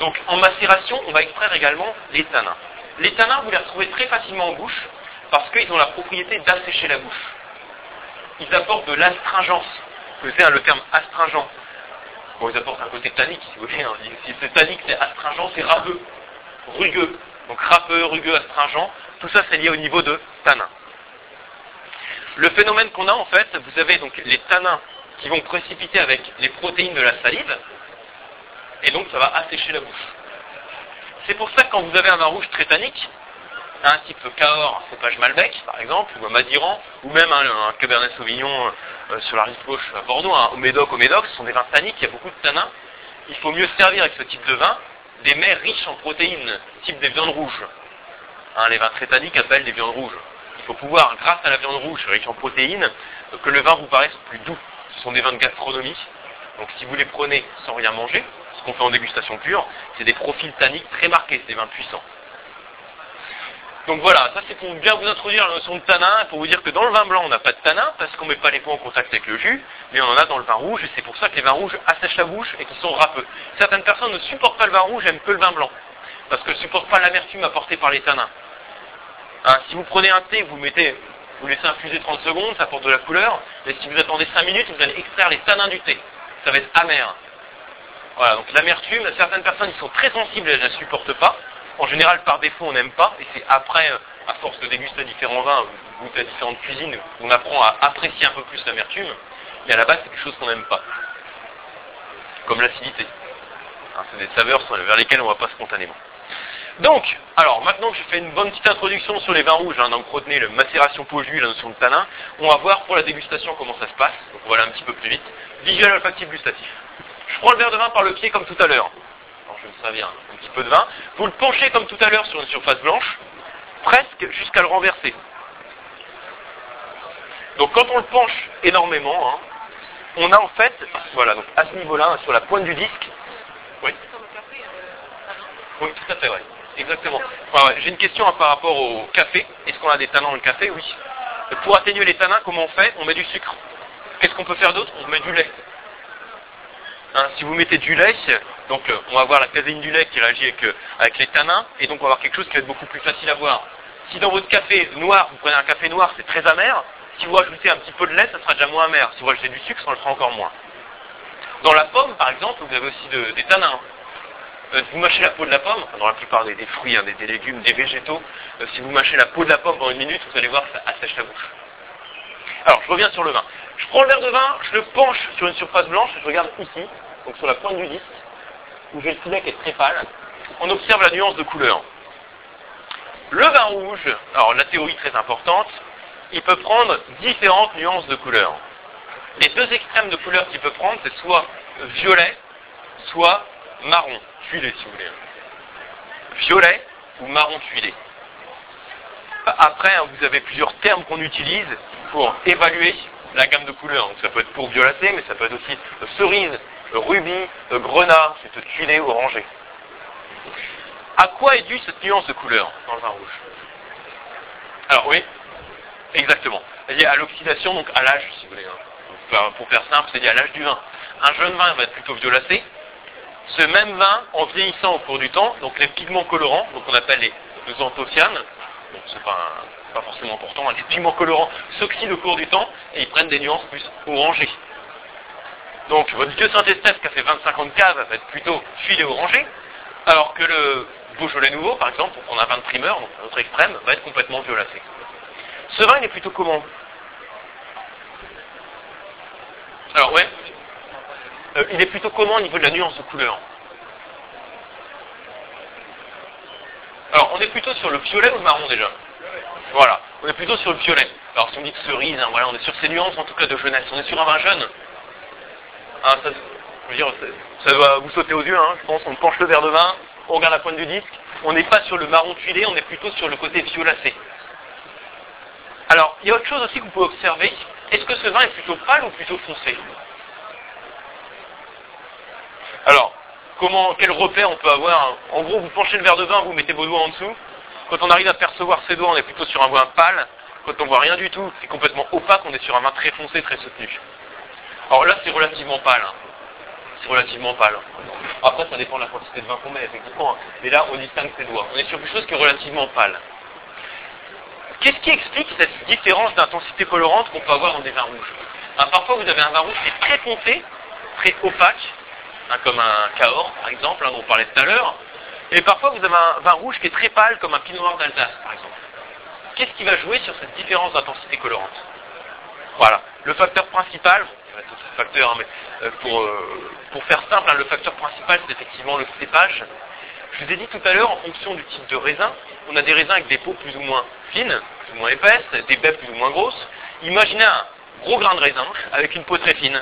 Donc en macération, on va extraire également les tanins. Les tanins, vous les retrouvez très facilement en bouche parce qu'ils ont la propriété d'assécher la bouche. Ils apportent de l'astringence. Vous savez, hein, le terme astringent. Bon, ils apportent un côté tannique, si vous voulez. Hein. Si c'est tannique, c'est astringent, c'est râpeux, rugueux. Donc râpeux, rugueux, astringent, tout ça c'est lié au niveau de tanins. Le phénomène qu'on a en fait, vous avez donc les tanins qui vont précipiter avec les protéines de la salive, et donc ça va assécher la bouche. C'est pour ça que quand vous avez un vin rouge très tannique, un type Cahors, un cépage Malbec par exemple, ou un Madiran, ou même un, Cabernet Sauvignon euh, sur la rive gauche à Bordeaux, un Médoc au Médoc, ce sont des vins tanniques, il y a beaucoup de tanins. Il faut mieux servir avec ce type de vin des mets riches en protéines, type des viandes rouges. Hein, les vins très tanniques appellent des viandes rouges. Il faut pouvoir, grâce à la viande rouge riche en protéines, que le vin vous paraisse plus doux. Ce sont des vins de gastronomie. Donc si vous les prenez sans rien manger, qu'on fait en dégustation pure, c'est des profils tanniques très marqués, c'est des vins puissants. Donc voilà, ça c'est pour bien vous introduire la notion de tanin, pour vous dire que dans le vin blanc on n'a pas de tanin, parce qu'on ne met pas les peaux en contact avec le jus, mais on en a dans le vin rouge, et c'est pour ça que les vins rouges assèchent la bouche et qu'ils sont râpeux. Certaines personnes ne supportent pas le vin rouge, aiment que le vin blanc, parce qu'elles ne supportent pas l'amertume apportée par les tanins. Hein, si vous prenez un thé, vous mettez, vous laissez infuser 30 secondes, ça apporte de la couleur, mais si vous attendez 5 minutes, vous allez extraire les tanins du thé. Ça va être amer. Voilà, donc l'amertume, certaines personnes sont très sensibles, elles ne la supportent pas. En général, par défaut, on n'aime pas. Et c'est après, euh, à force de déguster différents vins, goûter à différentes cuisines, qu'on apprend à apprécier un peu plus l'amertume. Et à la base, c'est quelque chose qu'on n'aime pas. Comme l'acidité. Hein, c'est des saveurs vers lesquelles on ne va pas spontanément. Donc, alors maintenant que j'ai fait une bonne petite introduction sur les vins rouges, hein, donc retenez le macération peau jus, la notion de tanin, on va voir pour la dégustation comment ça se passe. Donc voilà un petit peu plus vite. Visuel olfactif gustatif. Je prends le verre de vin par le pied comme tout à l'heure. Alors je me servir un petit peu de vin. Vous le penchez comme tout à l'heure sur une surface blanche, presque jusqu'à le renverser. Donc quand on le penche énormément, hein, on a en fait, voilà, donc à ce niveau-là, hein, sur la pointe du disque, oui. Oui, tout à fait, oui. Exactement. J'ai une question par rapport au café. Est-ce qu'on a des tanins dans le café? Oui. Pour atténuer les tanins, comment on fait? On met du sucre. Qu'est-ce qu'on peut faire d'autre? On met du lait. Hein, si vous mettez du lait, donc euh, on va avoir la caséine du lait qui réagit avec, euh, les tanins, et donc on va avoir quelque chose qui va être beaucoup plus facile à voir. Si dans votre café noir, vous prenez un café noir, c'est très amer, si vous rajoutez un petit peu de lait, ça sera déjà moins amer. Si vous rajoutez du sucre, ça le fera encore moins. Dans la pomme, par exemple, vous avez aussi des tanins. euh, vous mâchez la peau de la pomme, dans la plupart des, fruits, hein, des, légumes, des végétaux, euh, si vous mâchez la peau de la pomme pendant une minute, vous allez voir que ça assèche la bouche. Alors, je reviens sur le vin. Je prends le verre de vin, je le penche sur une surface blanche, je regarde ici, donc sur la pointe du disque, où j'ai le filet qui est très pâle. On observe la nuance de couleur. Le vin rouge, alors la théorie très importante, il peut prendre différentes nuances de couleur. Les deux extrêmes de couleur qu'il peut prendre, c'est soit violet, soit marron, tuilé si vous voulez. Violet ou marron tuilé. Après, hein, vous avez plusieurs termes qu'on utilise pour évaluer la gamme de couleurs. ça peut être pour violacé, mais ça peut être aussi cerise, rubis, grenat, c'est tuilé, orangé. À quoi est due cette nuance de couleur dans le vin rouge? Alors oui, exactement. C'est lié à l'oxydation, donc à l'âge, si vous voulez. Hein. Pour faire simple, c'est lié à l'âge du vin. Un jeune vin va être plutôt violacé. Ce même vin, en vieillissant au cours du temps, donc les pigments colorants, donc on appelle les, anthocyanes, donc c'est pas, pas forcément important, hein, les pigments colorants s'oxydent au cours du temps et ils prennent des nuances plus orangées. Donc votre vieux Saint-Estèphe qui a fait 25 ans de va être plutôt filet orangé, alors que le Beaujolais nouveau, par exemple, on a un vin de primeur, donc un autre extrême, va être complètement violacé. Ce vin, il est plutôt comment Alors ouais, euh, il est plutôt comment au niveau de la nuance de couleur Alors on est plutôt sur le violet ou le marron déjà Voilà, on est plutôt sur le violet. Alors si on dit cerise, hein, on est sur ces nuances en tout cas de jeunesse. On est sur un vin jeune. Hein, ça doit vous sauter aux yeux, hein, je pense. On penche le verre de vin, on regarde la pointe du disque. On n'est pas sur le marron tuilé, on est plutôt sur le côté violacé. Alors, il y a autre chose aussi que vous pouvez observer. Est-ce que ce vin est plutôt pâle ou plutôt foncé? Alors, comment, quel repère on peut avoir? En gros, vous penchez le verre de vin, vous mettez vos doigts en dessous. Quand on arrive à percevoir ses doigts, on est plutôt sur un vin pâle. Quand on voit rien du tout, c'est complètement opaque, on est sur un vin très foncé, très soutenu. Alors là, c'est relativement pâle. Hein. C'est relativement pâle. Après, ça dépend de la quantité de vin qu'on met, effectivement. Hein. Mais là, on distingue ses doigts. On est sur quelque chose qui est relativement pâle. Qu'est-ce qui explique cette différence d'intensité colorante qu'on peut avoir dans des vins rouges? Ben, Parfois, vous avez un vin rouge qui est très foncé, très opaque, hein, comme un Cahors, par exemple, dont on parlait tout à l'heure. Et parfois, vous avez un vin rouge qui est très pâle, comme un Pinot Noir d'Alsace, par exemple. Qu'est-ce qui va jouer sur cette différence d'intensité colorante Voilà. Le facteur principal, facteurs, hein, mais euh, pour, euh, pour faire simple, le facteur principal, c'est effectivement le cépage. Je vous ai dit tout à l'heure, en fonction du type de raisin, on a des raisins avec des peaux plus ou moins fines, plus ou moins épaisses, des baies plus ou moins grosses. Imaginez un gros grain de raisin avec une peau très fine,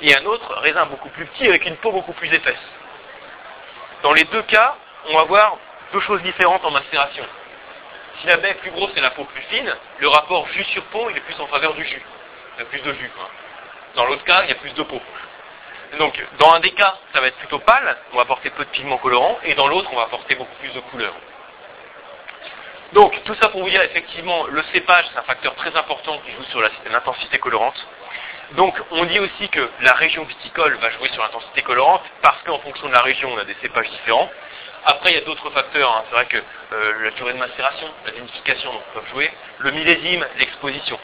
et un autre raisin beaucoup plus petit avec une peau beaucoup plus épaisse. Dans les deux cas, on va voir deux choses différentes en macération. Si la baie est plus grosse et la peau plus fine, le rapport jus sur peau il est plus en faveur du jus. Il y a plus de jus. Dans l'autre cas, il y a plus de peau. Donc, dans un des cas, ça va être plutôt pâle, on va apporter peu de pigments colorants, et dans l'autre, on va apporter beaucoup plus de couleurs. Donc, tout ça pour vous dire, effectivement, le cépage, c'est un facteur très important qui joue sur l'intensité colorante. Donc, on dit aussi que la région viticole va jouer sur l'intensité colorante, parce qu'en fonction de la région, on a des cépages différents. Après, il y a d'autres facteurs. Hein. C'est vrai que euh, la durée de macération, la vinification donc, peuvent jouer. Le millésime, l'exposition.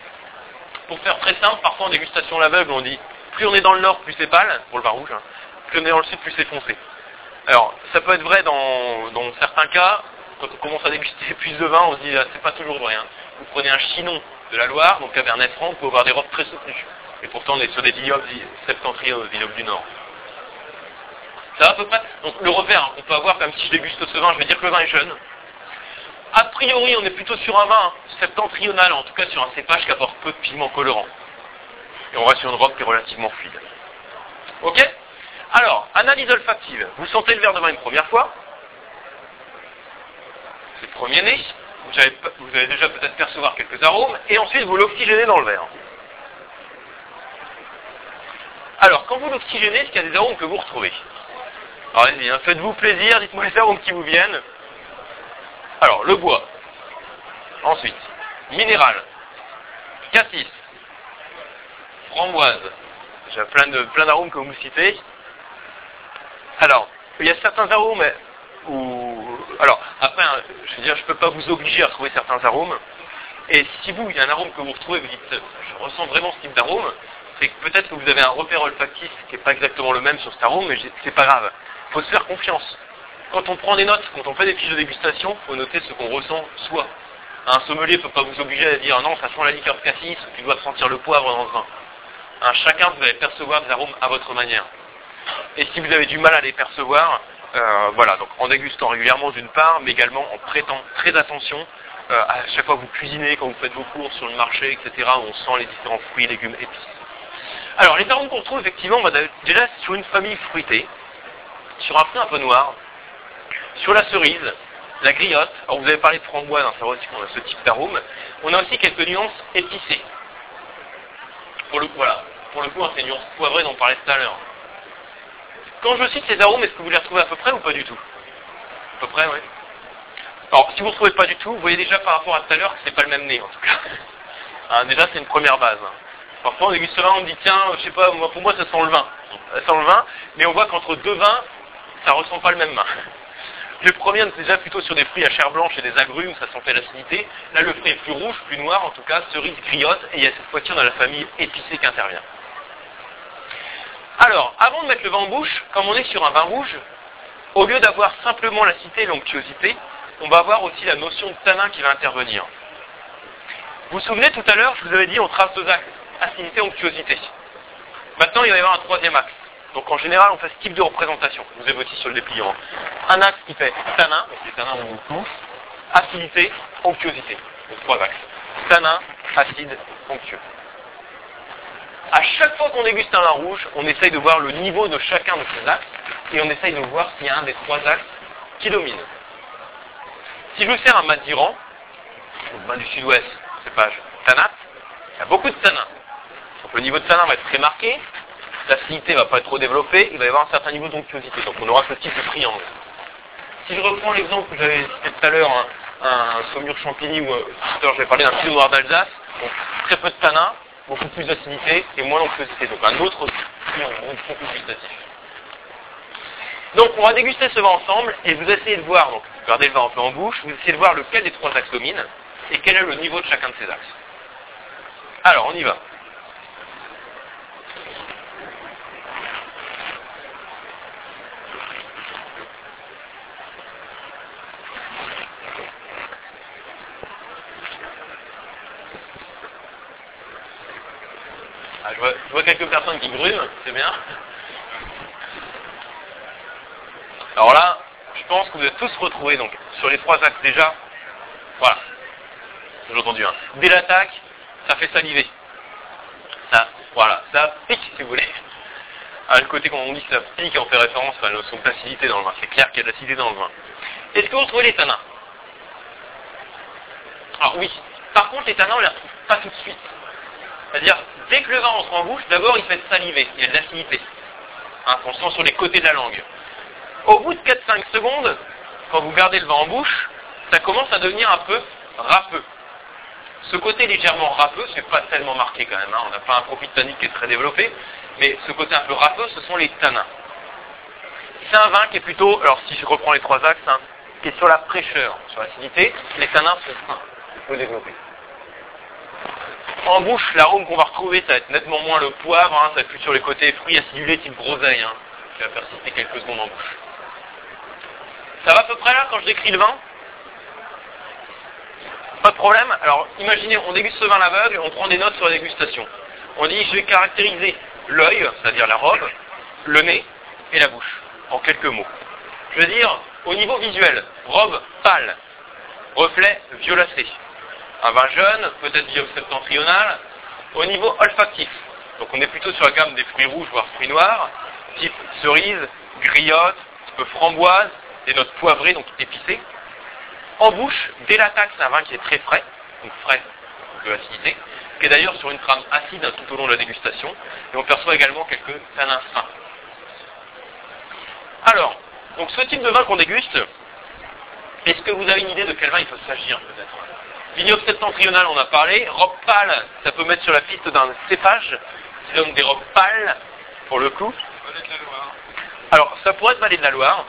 Pour faire très simple, parfois en dégustation à l'aveugle, on dit plus on est dans le nord, plus c'est pâle, pour le vin rouge, hein. plus on est dans le sud, plus c'est foncé. Alors, ça peut être vrai dans, certains cas, quand on commence à déguster plus de vin, on se dit, ah, c'est pas toujours vrai. Hein. Vous prenez un chinon de la Loire, donc Cabernet Franc, vous pouvez avoir des robes très soutenues. Et pourtant, on est sur des vignobles septentrionaux, vignobles du Nord. À peu près Donc, le repère hein, qu'on peut avoir, même si je déguste ce vin, je vais dire que le vin est jeune. A priori, on est plutôt sur un vin septentrional, en tout cas sur un cépage qui apporte peu de pigments colorants et on reste sur une robe qui est relativement fluide. Ok? Alors, analyse olfactive. Vous sentez le verre de vin une première fois. C'est le premier nez. Vous allez déjà peut-être percevoir quelques arômes. Et ensuite, vous l'oxygénez dans le verre. Alors, quand vous l'oxygénez, est-ce qu'il y a des arômes que vous retrouvez? Alors, allez-y, hein, faites-vous plaisir, dites-moi les arômes qui vous viennent. Alors, le bois. Ensuite, minéral. Cassis framboise. J'ai plein de plein d'arômes que vous citez. Alors, il y a certains arômes où alors après hein, je veux dire je peux pas vous obliger à trouver certains arômes. Et si vous, il y a un arôme que vous retrouvez, vous dites je ressens vraiment ce type d'arôme, c'est que peut-être que vous avez un repère olfactif qui n'est pas exactement le même sur cet arôme, mais c'est pas grave. Faut se faire confiance. quand on prend des notes, quand on fait des fiches de dégustation, faut noter ce qu'on ressent soi. Un sommelier ne peut pas vous obliger à dire non, ça sent la liqueur de cassis, tu dois sentir le poivre dans le vin. Un chacun, vous allez percevoir des arômes à votre manière. Et si vous avez du mal à les percevoir, euh, voilà, donc en dégustant régulièrement d'une part, mais également en prêtant très attention euh, à chaque fois que vous cuisinez, quand vous faites vos courses sur le marché, etc., où on sent les différents fruits, légumes, épices. Alors, les arômes qu'on trouve, effectivement, on va déjà sur une famille fruitée, sur un fruit un peu noir, sur la cerise, la griotte, alors vous avez parlé de framboise, hein, ça qu'on a ce type d'arôme, on a aussi quelques nuances épicées. Pour le, voilà, pour le coup, hein, nuances poivrées dont on parlait tout à l'heure. Quand je cite ces arômes, est-ce que vous les retrouvez à peu près ou pas du tout? À peu près, oui. Alors, si vous ne retrouvez pas du tout, vous voyez déjà par rapport à tout à l'heure que c'est pas le même nez, en tout cas. <laughs> Hein, déjà, c'est une première base. Parfois, on déguste vin, on dit, tiens, je sais pas, pour moi, ça sent le vin. Ça sent le vin, mais on voit qu'entre deux vins, ça ressent pas le même vin. Le premier, c'est déjà plutôt sur des fruits à chair blanche et des agrumes, ça sentait l'acidité. Là, le fruit est plus rouge, plus noir, en tout cas, cerise griotte, et il y a cette fois-ci, on a la famille épicée qui intervient. Alors, avant de mettre le vin en bouche, comme on est sur un vin rouge, au lieu d'avoir simplement l'acidité et l'onctuosité, on va avoir aussi la notion de tanin qui va intervenir. Vous vous souvenez tout à l'heure, je vous avais dit on trace deux axes, acidité, onctuosité. Maintenant, il va y avoir un troisième axe. Donc en général, on fait ce type de représentation. Vous avez aussi sur le dépliant. Un axe qui fait tanin, donc les tanins on vous acidité, onctuosité. Donc trois axes. Tanin, acide, onctueux. À chaque fois qu'on déguste un vin rouge, on essaye de voir le niveau de chacun de ces axes et on essaye de voir s'il y a un des trois axes qui domine. Si je veux faire un Madiran, le vin du sud-ouest, cépage Tanat, il y a beaucoup de tanins. Donc le niveau de tanin va être très marqué, l'acidité va pas être trop développée, il va y avoir un certain niveau d'onctuosité. Donc on aura ce type de triangle. Si je reprends l'exemple que j'avais cité tout à l'heure, un, un saumur champigny, ou euh, je vais parler d'un pinot noir d'Alsace, donc très peu de tanin, beaucoup plus d'acidité et moins d'onctuosité. Donc un autre triangle, beaucoup gustatif. Donc on va déguster ce vin ensemble et vous essayez de voir, donc vous gardez le vin un peu en bouche, vous essayez de voir lequel des trois axes domine et quel est le niveau de chacun de ces axes. Alors on y va. Je, vois, quelques personnes qui grument, c'est bien. Alors là, je pense que vous êtes tous retrouvés donc sur les trois axes déjà. Voilà. J'ai entendu un. Dès l'attaque, ça fait saliver. Ça, voilà, ça pique si vous voulez. À ah, le côté quand on dit que ça pique, on fait référence à la notion d'acidité dans le vin. C'est clair qu'il y a de l'acidité dans le vin. Est-ce que vous retrouvez les tanins? Alors oui. Par contre, les tanins, on les retrouve pas tout de suite. C'est-à-dire, dès que le vin entre en bouche, d'abord il fait saliver, il y a de l'acidité. Hein, qu'on sent sur les côtés de la langue. Au bout de 4-5 secondes, quand vous gardez le vin en bouche, ça commence à devenir un peu râpeux. Ce côté légèrement râpeux, c'est pas tellement marqué quand même, hein. on n'a pas un profil tannique qui est très développé, mais ce côté un peu râpeux, ce sont les tanins. C'est un vin qui est plutôt, alors si je reprends les trois axes, hein, qui est sur la fraîcheur, sur l'acidité, les tanins sont fins, peu développés. En bouche, l'arôme qu'on va retrouver, ça va être nettement moins le poivre, hein, ça va être plus sur les côtés fruits acidulés type groseille, hein, qui va persister quelques secondes en bouche. Ça va à peu près là quand je décris le vin? Pas de problème Alors imaginez, on déguste ce vin l'aveugle, on prend des notes sur la dégustation. On dit je vais caractériser l'œil, c'est-à-dire la robe, le nez et la bouche, en quelques mots. Je veux dire, au niveau visuel, robe pâle, reflet violacé. Un vin jeune, peut-être septentrional, au niveau olfactif. Donc on est plutôt sur la gamme des fruits rouges, voire fruits noirs, type cerise, griotte, un peu framboise, des notes poivrées, donc épicées. En bouche, dès l'attaque, c'est un vin qui est très frais, donc frais de l'acidité, qui est d'ailleurs sur une trame acide tout au long de la dégustation, et on perçoit également quelques tanins fins. Alors, donc ce type de vin qu'on déguste, est-ce que vous avez une idée de quel vin il peut s'agir peut-être? Vignoble septentrional, on a parlé. Robe pâle, ça peut mettre sur la piste d'un cépage, qui donne des robes pâles, pour le coup. De la Loire. Alors, ça pourrait être vallée de la Loire.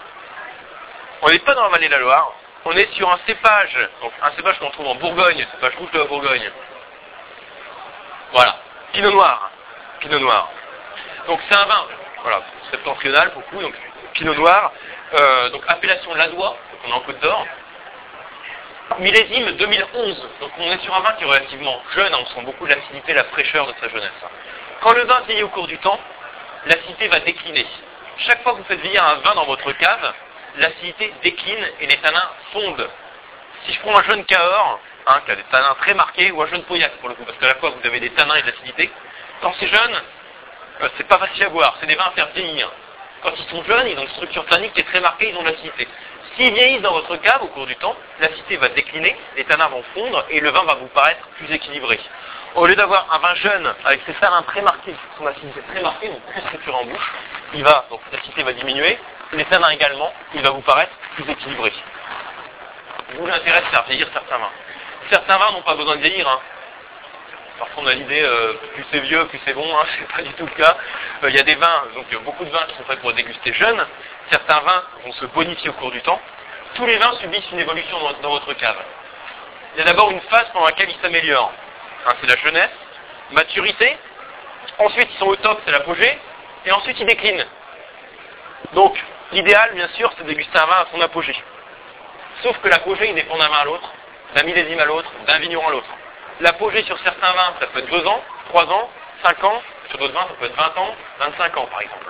On n'est pas dans la vallée de la Loire. On est sur un cépage, donc un cépage qu'on trouve en Bourgogne, cépage rouge de la Bourgogne. Voilà. Pinot noir. Pinot noir. Donc c'est un vin, voilà, septentrional beaucoup, donc Pinot Noir, euh, donc appellation Ladois, donc on est en Côte d'Or. Millésime 2011, donc on est sur un vin qui est relativement jeune, hein, on sent beaucoup l'acidité, la fraîcheur de sa jeunesse. Quand le vin vieillit au cours du temps, l'acidité va décliner. Chaque fois que vous faites vieillir un vin dans votre cave, l'acidité décline et les tanins fondent. Si je prends un jeune Cahors, hein, qui a des tanins très marqués, ou un jeune Pauillac pour le coup, parce qu'à la fois vous avez des tanins et de l'acidité, quand c'est jeune, euh, c'est pas facile à boire, c'est des vins à faire vieillir. Quand ils sont jeunes, ils ont une structure tannique qui est très marquée, ils ont de l'acidité. S'ils vieillissent dans votre cave au cours du temps, l'acidité va décliner, les tanins vont fondre et le vin va vous paraître plus équilibré. Au lieu d'avoir un vin jeune avec ses tanins très marqués, son acidité très marquée, donc très structurée en bouche, il va, donc va diminuer, les tanins également, il va vous paraître plus équilibré. Vous l'intérêt faire vieillir certains vins. Certains vins n'ont pas besoin de vieillir. Hein. Parfois on a l'idée, euh, plus c'est vieux, plus c'est bon, hein, <laughs> c'est pas du tout le cas. Euh, il y a des vins, donc il y a beaucoup de vins qui sont faits pour déguster jeunes. Certains vins vont se bonifier au cours du temps. Tous les vins subissent une évolution dans, votre cave. Il y a d'abord une phase pendant laquelle ils s'améliorent. Hein, c'est la jeunesse, maturité. Ensuite ils sont au top, c'est l'apogée. Et ensuite ils déclinent. Donc l'idéal, bien sûr, c'est de déguster un vin à son apogée. Sauf que l'apogée, il dépend d'un vin à l'autre, d'un millésime à l'autre, d'un vigneron à l'autre. L'apogée sur certains vins, ça peut être 2 ans, 3 ans, 5 ans. Sur d'autres vins, ça peut être 20 ans, 25 ans par exemple.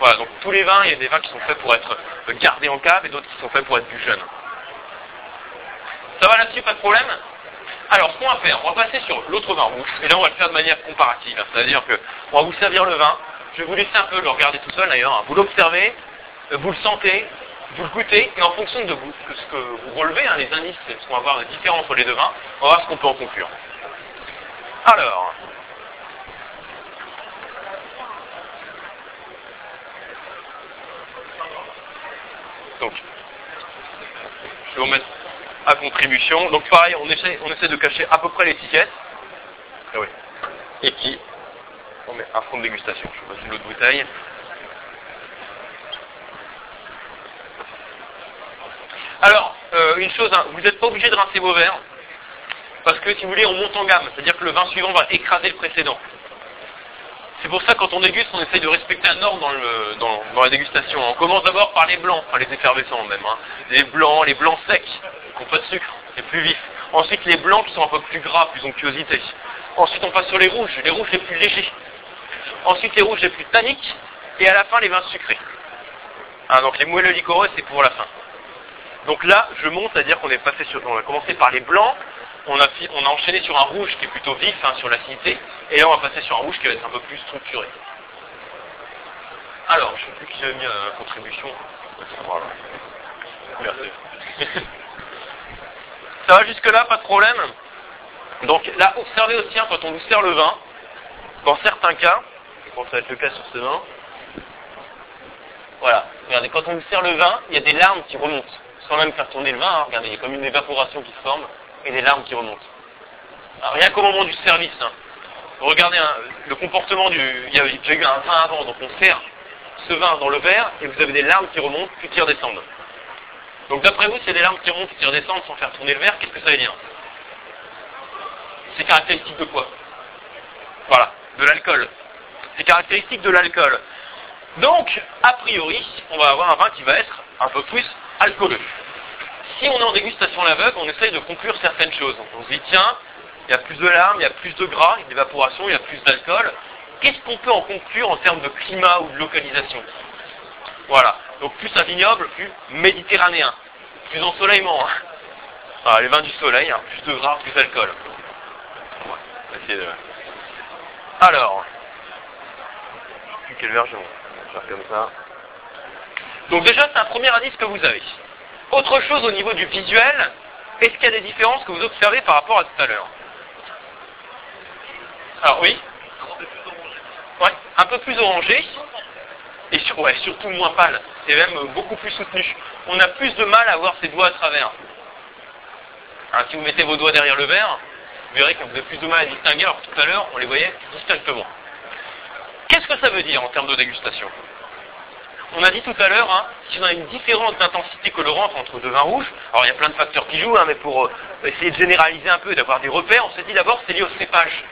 Voilà, donc tous les vins, il y a des vins qui sont faits pour être gardés en cave et d'autres qui sont faits pour être plus jeunes. Ça va là-dessus, pas de problème? Alors, ce qu'on va faire, on va passer sur l'autre vin rouge, et là on va le faire de manière comparative. C'est-à-dire que on va vous servir le vin, je vais vous laisser un peu le regarder tout seul d'ailleurs, hein. vous l'observez, vous le sentez, vous le goûtez, et en fonction de, ce que vous relevez, hein, les indices, ce qu'on va voir de différent entre les deux vins, on va voir ce qu'on peut en conclure. Alors, donc, je vais vous mettre à contribution. Donc pareil, on essaie, on essaie de cacher à peu près l'étiquette. Oui. Et puis, on met un fond de dégustation. Je vais passer l'autre bouteille. Alors, euh, une chose, hein, vous n'êtes pas obligé de rincer vos verres, parce que si vous voulez, on monte en gamme, c'est-à-dire que le vin suivant va écraser le précédent. C'est pour ça quand on déguste, on essaye de respecter un ordre dans, la dégustation. On commence d'abord par les blancs, enfin les effervescents même. Hein. Les blancs, les blancs secs, qui n'ont pas de sucre, les plus vifs. Ensuite les blancs qui sont un peu plus gras, plus onctuosité. Ensuite on passe sur les rouges, les rouges les plus légers. Ensuite les rouges les plus tanniques. Et à la fin les vins sucrés. Hein, donc les moelleux liquoreux c'est pour la fin. Donc là, je monte, c'est-à-dire qu'on est passé sur, on a commencé par les blancs, on a, on a enchaîné sur un rouge qui est plutôt vif, hein, sur l'acidité, et là on va passer sur un rouge qui va être un peu plus structuré. Alors, je ne sais plus qui a mis la contribution. Voilà. Merci. <laughs> Ça va jusque-là, pas de problème? Donc là, observez aussi, hein, quand on vous sert le vin, dans certains cas, je pense que ça va être le cas sur ce vin, voilà, regardez, quand on vous sert le vin, il y a des larmes qui remontent sans même faire tourner le vin, hein, regardez, il y a comme une évaporation qui se forme et des larmes qui remontent. Rien qu'au moment du service, hein, regardez hein, le comportement du... Il y a eu un vin avant, donc on sert ce vin dans le verre et vous avez des larmes qui remontent puis qui redescendent. Donc d'après vous, c'est des larmes qui remontent et qui redescendent sans faire tourner le verre, qu'est-ce que ça veut dire? C'est caractéristique de quoi? Voilà, de l'alcool. C'est caractéristique de l'alcool. Donc, a priori, on va avoir un vin qui va être un peu plus alcooleux. Si on est en dégustation l'aveugle, on essaye de conclure certaines choses. On se dit, tiens, il y a plus de larmes, il y a plus de gras, il y a d'évaporation, il y a plus d'alcool. Qu'est-ce qu'on peut en conclure en termes de climat ou de localisation? Voilà. Donc plus un vignoble, plus méditerranéen. Plus ensoleillement. Hein. Les vins du soleil, hein, plus de gras, plus d'alcool. Ouais, on va de... Alors, plus quel verre je vais faire comme ça. Donc déjà, c'est un premier indice que vous avez. Autre chose au niveau du visuel, est-ce qu'il y a des différences que vous observez par rapport à tout à l'heure Alors oui Ouais, un peu plus orangé, et surtout moins pâle, et même beaucoup plus soutenu. On a plus de mal à voir ses doigts à travers. Alors, si vous mettez vos doigts derrière le verre, vous verrez que vous plus de mal à distinguer, alors tout à l'heure, on les voyait distinctement. Qu'est-ce que ça veut dire en termes de dégustation on a dit tout à l'heure, hein, si on a une différence d'intensité colorante entre deux vins rouges, alors il y a plein de facteurs qui jouent, hein, mais pour euh, essayer de généraliser un peu et d'avoir des repères, on s'est dit d'abord c'est lié au cépage.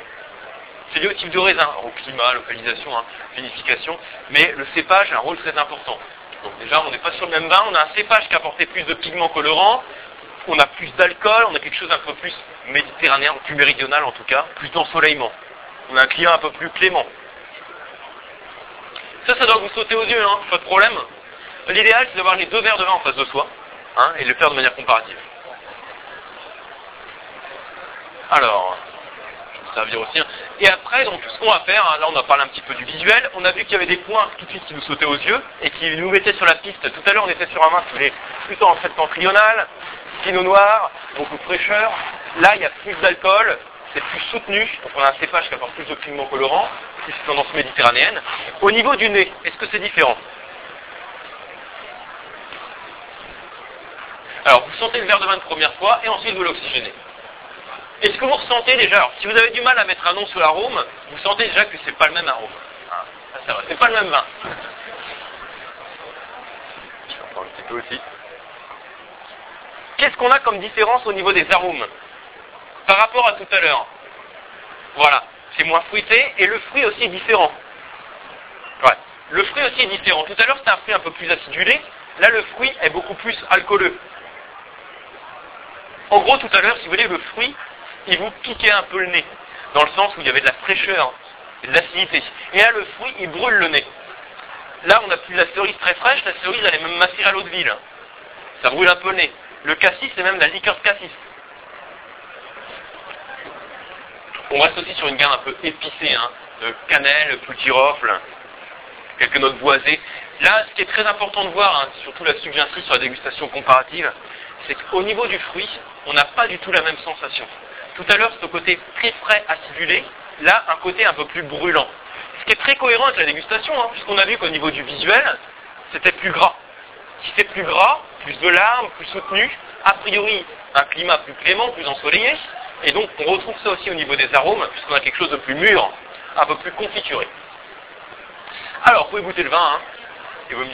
C'est lié au type de raisin, au climat, localisation, hein, vinification, mais le cépage a un rôle très important. Donc déjà, on n'est pas sur le même vin, on a un cépage qui apportait plus de pigments colorants, on a plus d'alcool, on a quelque chose un peu plus méditerranéen, plus méridional en tout cas, plus d'ensoleillement. On a un climat un peu plus clément. Ça, ça doit vous sauter aux yeux, hein, pas de problème. L'idéal, c'est d'avoir les deux verres de vin en face de soi, hein, et le faire de manière comparative. Alors, je vais servir aussi. hein. Et après, donc, ce qu'on va faire, hein, là on a parlé un petit peu du visuel, on a vu qu'il y avait des points tout de suite qui nous sautaient aux yeux et qui nous mettaient sur la piste. Tout à l'heure, on était sur un vin qui est plutôt en septentrional, pinot noir, beaucoup de fraîcheur. Là, il y a plus d'alcool, c'est plus soutenu, donc on a un cépage qui apporte plus de pigments colorants, plus de tendance méditerranéenne. Au niveau du nez, est-ce que c'est différent? Alors, vous sentez le verre de vin de première fois et ensuite vous l'oxygénez. Est-ce que vous ressentez déjà, alors si vous avez du mal à mettre un nom sur l'arôme, vous sentez déjà que c'est pas le même arôme. Ah, ça, ça va, c'est pas le même vin. Je vais en prendre un petit peu aussi. Qu'est-ce qu'on a comme différence au niveau des arômes? Par rapport à tout à l'heure Voilà, c'est moins fruité et le fruit aussi est différent. Ouais, le fruit aussi est différent. Tout à l'heure c'était un fruit un peu plus acidulé, là le fruit est beaucoup plus alcooleux. En gros, tout à l'heure, si vous voulez, le fruit, il vous piquait un peu le nez, dans le sens où il y avait de la fraîcheur, de l'acidité. Et là, le fruit, il brûle le nez. Là, on n'a plus la cerise très fraîche, la cerise, elle est même macérée à l'eau de ville. Ça brûle un peu le nez. Le cassis, c'est même la liqueur de cassis. On reste aussi sur une gamme un peu épicée, hein, de cannelle, girofle, quelques notes boisées. Là, ce qui est très important de voir, hein, surtout là-dessus sur la dégustation comparative, c'est qu'au niveau du fruit, on n'a pas du tout la même sensation. Tout à l'heure, au côté très frais, acidulé, là, un côté un peu plus brûlant. Ce qui est très cohérent avec la dégustation, hein, puisqu'on a vu qu'au niveau du visuel, c'était plus gras. Si c'est plus gras, plus de larmes, plus soutenu, a priori, un climat plus clément, plus ensoleillé, et donc on retrouve ça aussi au niveau des arômes, puisqu'on a quelque chose de plus mûr, un peu plus confituré. Alors, vous pouvez goûter le vin, hein, et vous,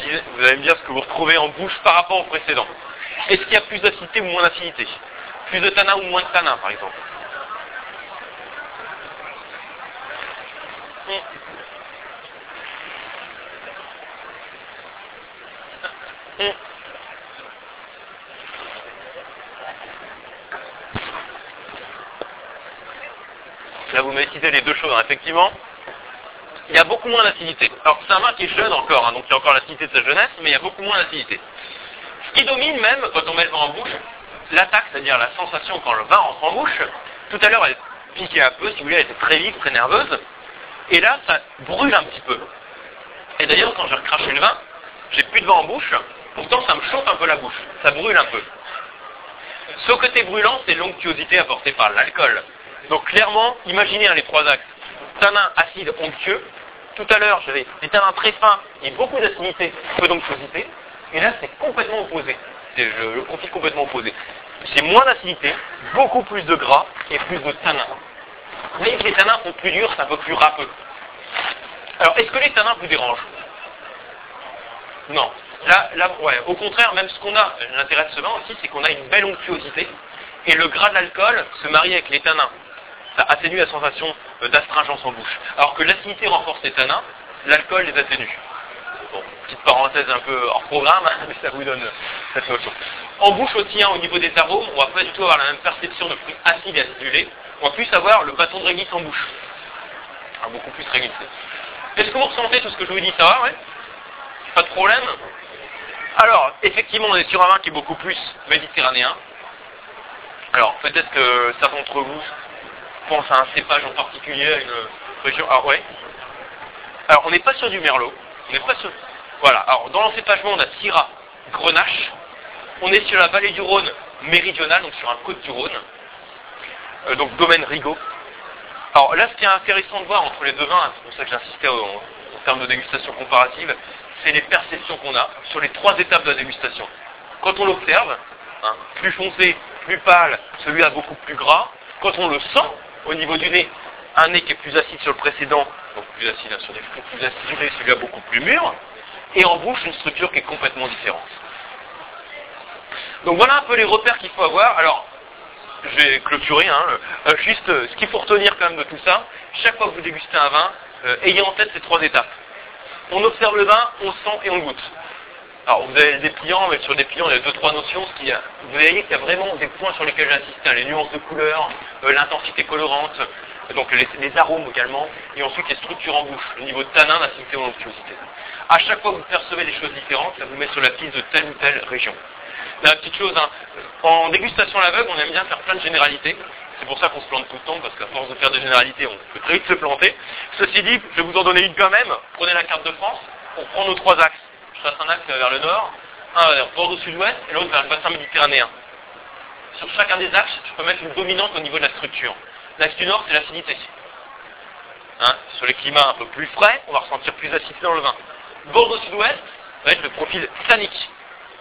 allez me dire ce que vous retrouvez en bouche par rapport au précédent. Est-ce qu'il y a plus d'acidité ou moins d'acidité? Plus de tanin ou moins de tanin, par exemple? Hmm. Hmm. Là, vous m'avez cité les deux choses, hein. effectivement. Il y a beaucoup moins d'acidité. Alors, c'est un vin qui est jeune encore, hein, donc il y a encore l'acidité de sa jeunesse, mais il y a beaucoup moins d'acidité. Ce qui domine même, quand on met le vin en bouche, l'attaque, c'est-à-dire la sensation quand le vin rentre en bouche, tout à l'heure, elle piquait un peu, si vous voulez, elle était très vive, très nerveuse, et là, ça brûle un petit peu. Et d'ailleurs, quand j'ai recraché le vin, j'ai plus de vin en bouche, pourtant ça me chauffe un peu la bouche, ça brûle un peu. Ce côté brûlant, c'est l'onctuosité apportée par l'alcool. Donc clairement, imaginez hein, les trois axes. Tanin acide onctueux. Tout à l'heure, j'avais des tanins très fins et beaucoup d'acidité, peu d'onctuosité. Et là, c'est complètement opposé. C'est le, profil complètement opposé. C'est moins d'acidité, beaucoup plus de gras et plus de tanins. Mais les tanins sont plus durs, c'est un peu plus râpeux. Alors, est-ce que les tanins vous dérangent? Non. Là, au contraire, même ce qu'on a, l'intérêt de ce vin aussi, c'est qu'on a une belle onctuosité. Et le gras de l'alcool se marie avec les tanins. Ça atténue la sensation euh, d'astringence en bouche. Alors que l'acidité renforce les tanins, l'alcool les atténue. Bon, petite parenthèse un peu hors programme, <laughs> mais ça vous donne cette notion. En bouche aussi, hein, au niveau des arômes, on va pas du tout avoir la même perception de fruits acides et acidulés. On va plus avoir le bâton de réglisse en bouche. Beaucoup plus réglissé. Est-ce que vous ressentez tout ce que je vous dis Ça va, Pas de problème? Alors, effectivement, on est sur un vin qui est beaucoup plus méditerranéen. Alors, peut-être que certains d'entre vous pensent à un cépage en particulier, à une région. Ah ouais Alors, on n'est pas sur du merlot. On n'est pas sur. Voilà. Alors, dans l'encépagement, on a Syrah, Grenache. On est sur la vallée du Rhône méridionale, donc sur un côte du Rhône. Euh, donc, domaine Rigaud. Alors là, ce qui est intéressant de voir entre les deux vins, c'est pour ça que j'insistais en, en termes de dégustation comparative, c'est les perceptions qu'on a sur les trois étapes de la dégustation. Quand on l'observe, hein, plus foncé, plus pâle, celui-là beaucoup plus gras. Quand on le sent, au niveau du nez, un nez qui est plus acide sur le précédent, donc plus acide hein, sur des fruits plus acidulés, celui-là beaucoup plus mûr. Et en bouche, une structure qui est complètement différente. Donc voilà un peu les repères qu'il faut avoir. Alors, je vais clôturer. Hein. Euh, juste, euh, ce qu'il faut retenir quand même de tout ça, chaque fois que vous dégustez un vin, euh, ayez en tête ces trois étapes. On observe le vin, on sent et on goûte. Alors vous avez des pliants, mais sur des pliants, il y a deux, trois notions. Vous voyez qu'il y a vraiment des points sur lesquels j'insiste. Hein. les nuances de couleur, l'intensité colorante, donc les, arômes également, et ensuite les structures en bouche, le niveau de tanin, l'acidité ou l'onctuosité. À chaque fois que vous percevez des choses différentes, ça vous met sur la piste de telle ou telle région. La petite chose, hein, en dégustation à l'aveugle, on aime bien faire plein de généralités. C'est pour ça qu'on se plante tout le temps, parce qu'à force de faire des généralités, on peut très vite se planter. Ceci dit, je vais vous en donner une quand même. Prenez la carte de France, on prend nos trois axes. Trace un axe vers le nord, un vers Bordeaux sud-ouest et l'autre vers le bassin méditerranéen. Sur chacun des axes, je peux mettre une dominante au niveau de la structure. L'axe du nord, c'est l'acidité. Hein, sur les climats un peu plus frais, on va ressentir plus d'acidité dans le vin. Bordeaux sud-ouest, va être le profil tannique.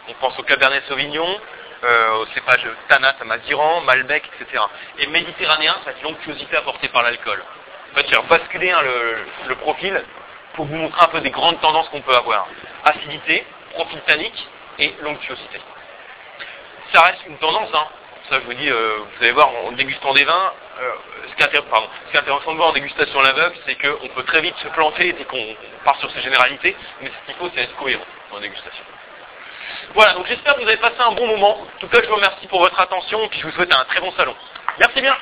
On pense au Cabernet Sauvignon, euh, au cépage Tanat, Maziran, Malbec, etc. Et méditerranéen, ça va être l'onctuosité apportée par l'alcool. En fait, j'ai basculé hein, le, profil pour vous montrer un peu des grandes tendances qu'on peut avoir. Acidité, profil tannique et l'onctuosité. Ça reste une tendance, hein. Ça, je vous dis, euh, vous allez voir, en dégustant des vins, euh, ce, qui est intéressant de voir en dégustation à l'aveugle, c'est qu'on peut très vite se planter dès qu'on part sur ces généralités, mais ce qu'il faut, c'est être cohérent en dégustation. Voilà, donc j'espère que vous avez passé un bon moment. En tout cas, je vous remercie pour votre attention et puis je vous souhaite un très bon salon. Merci bien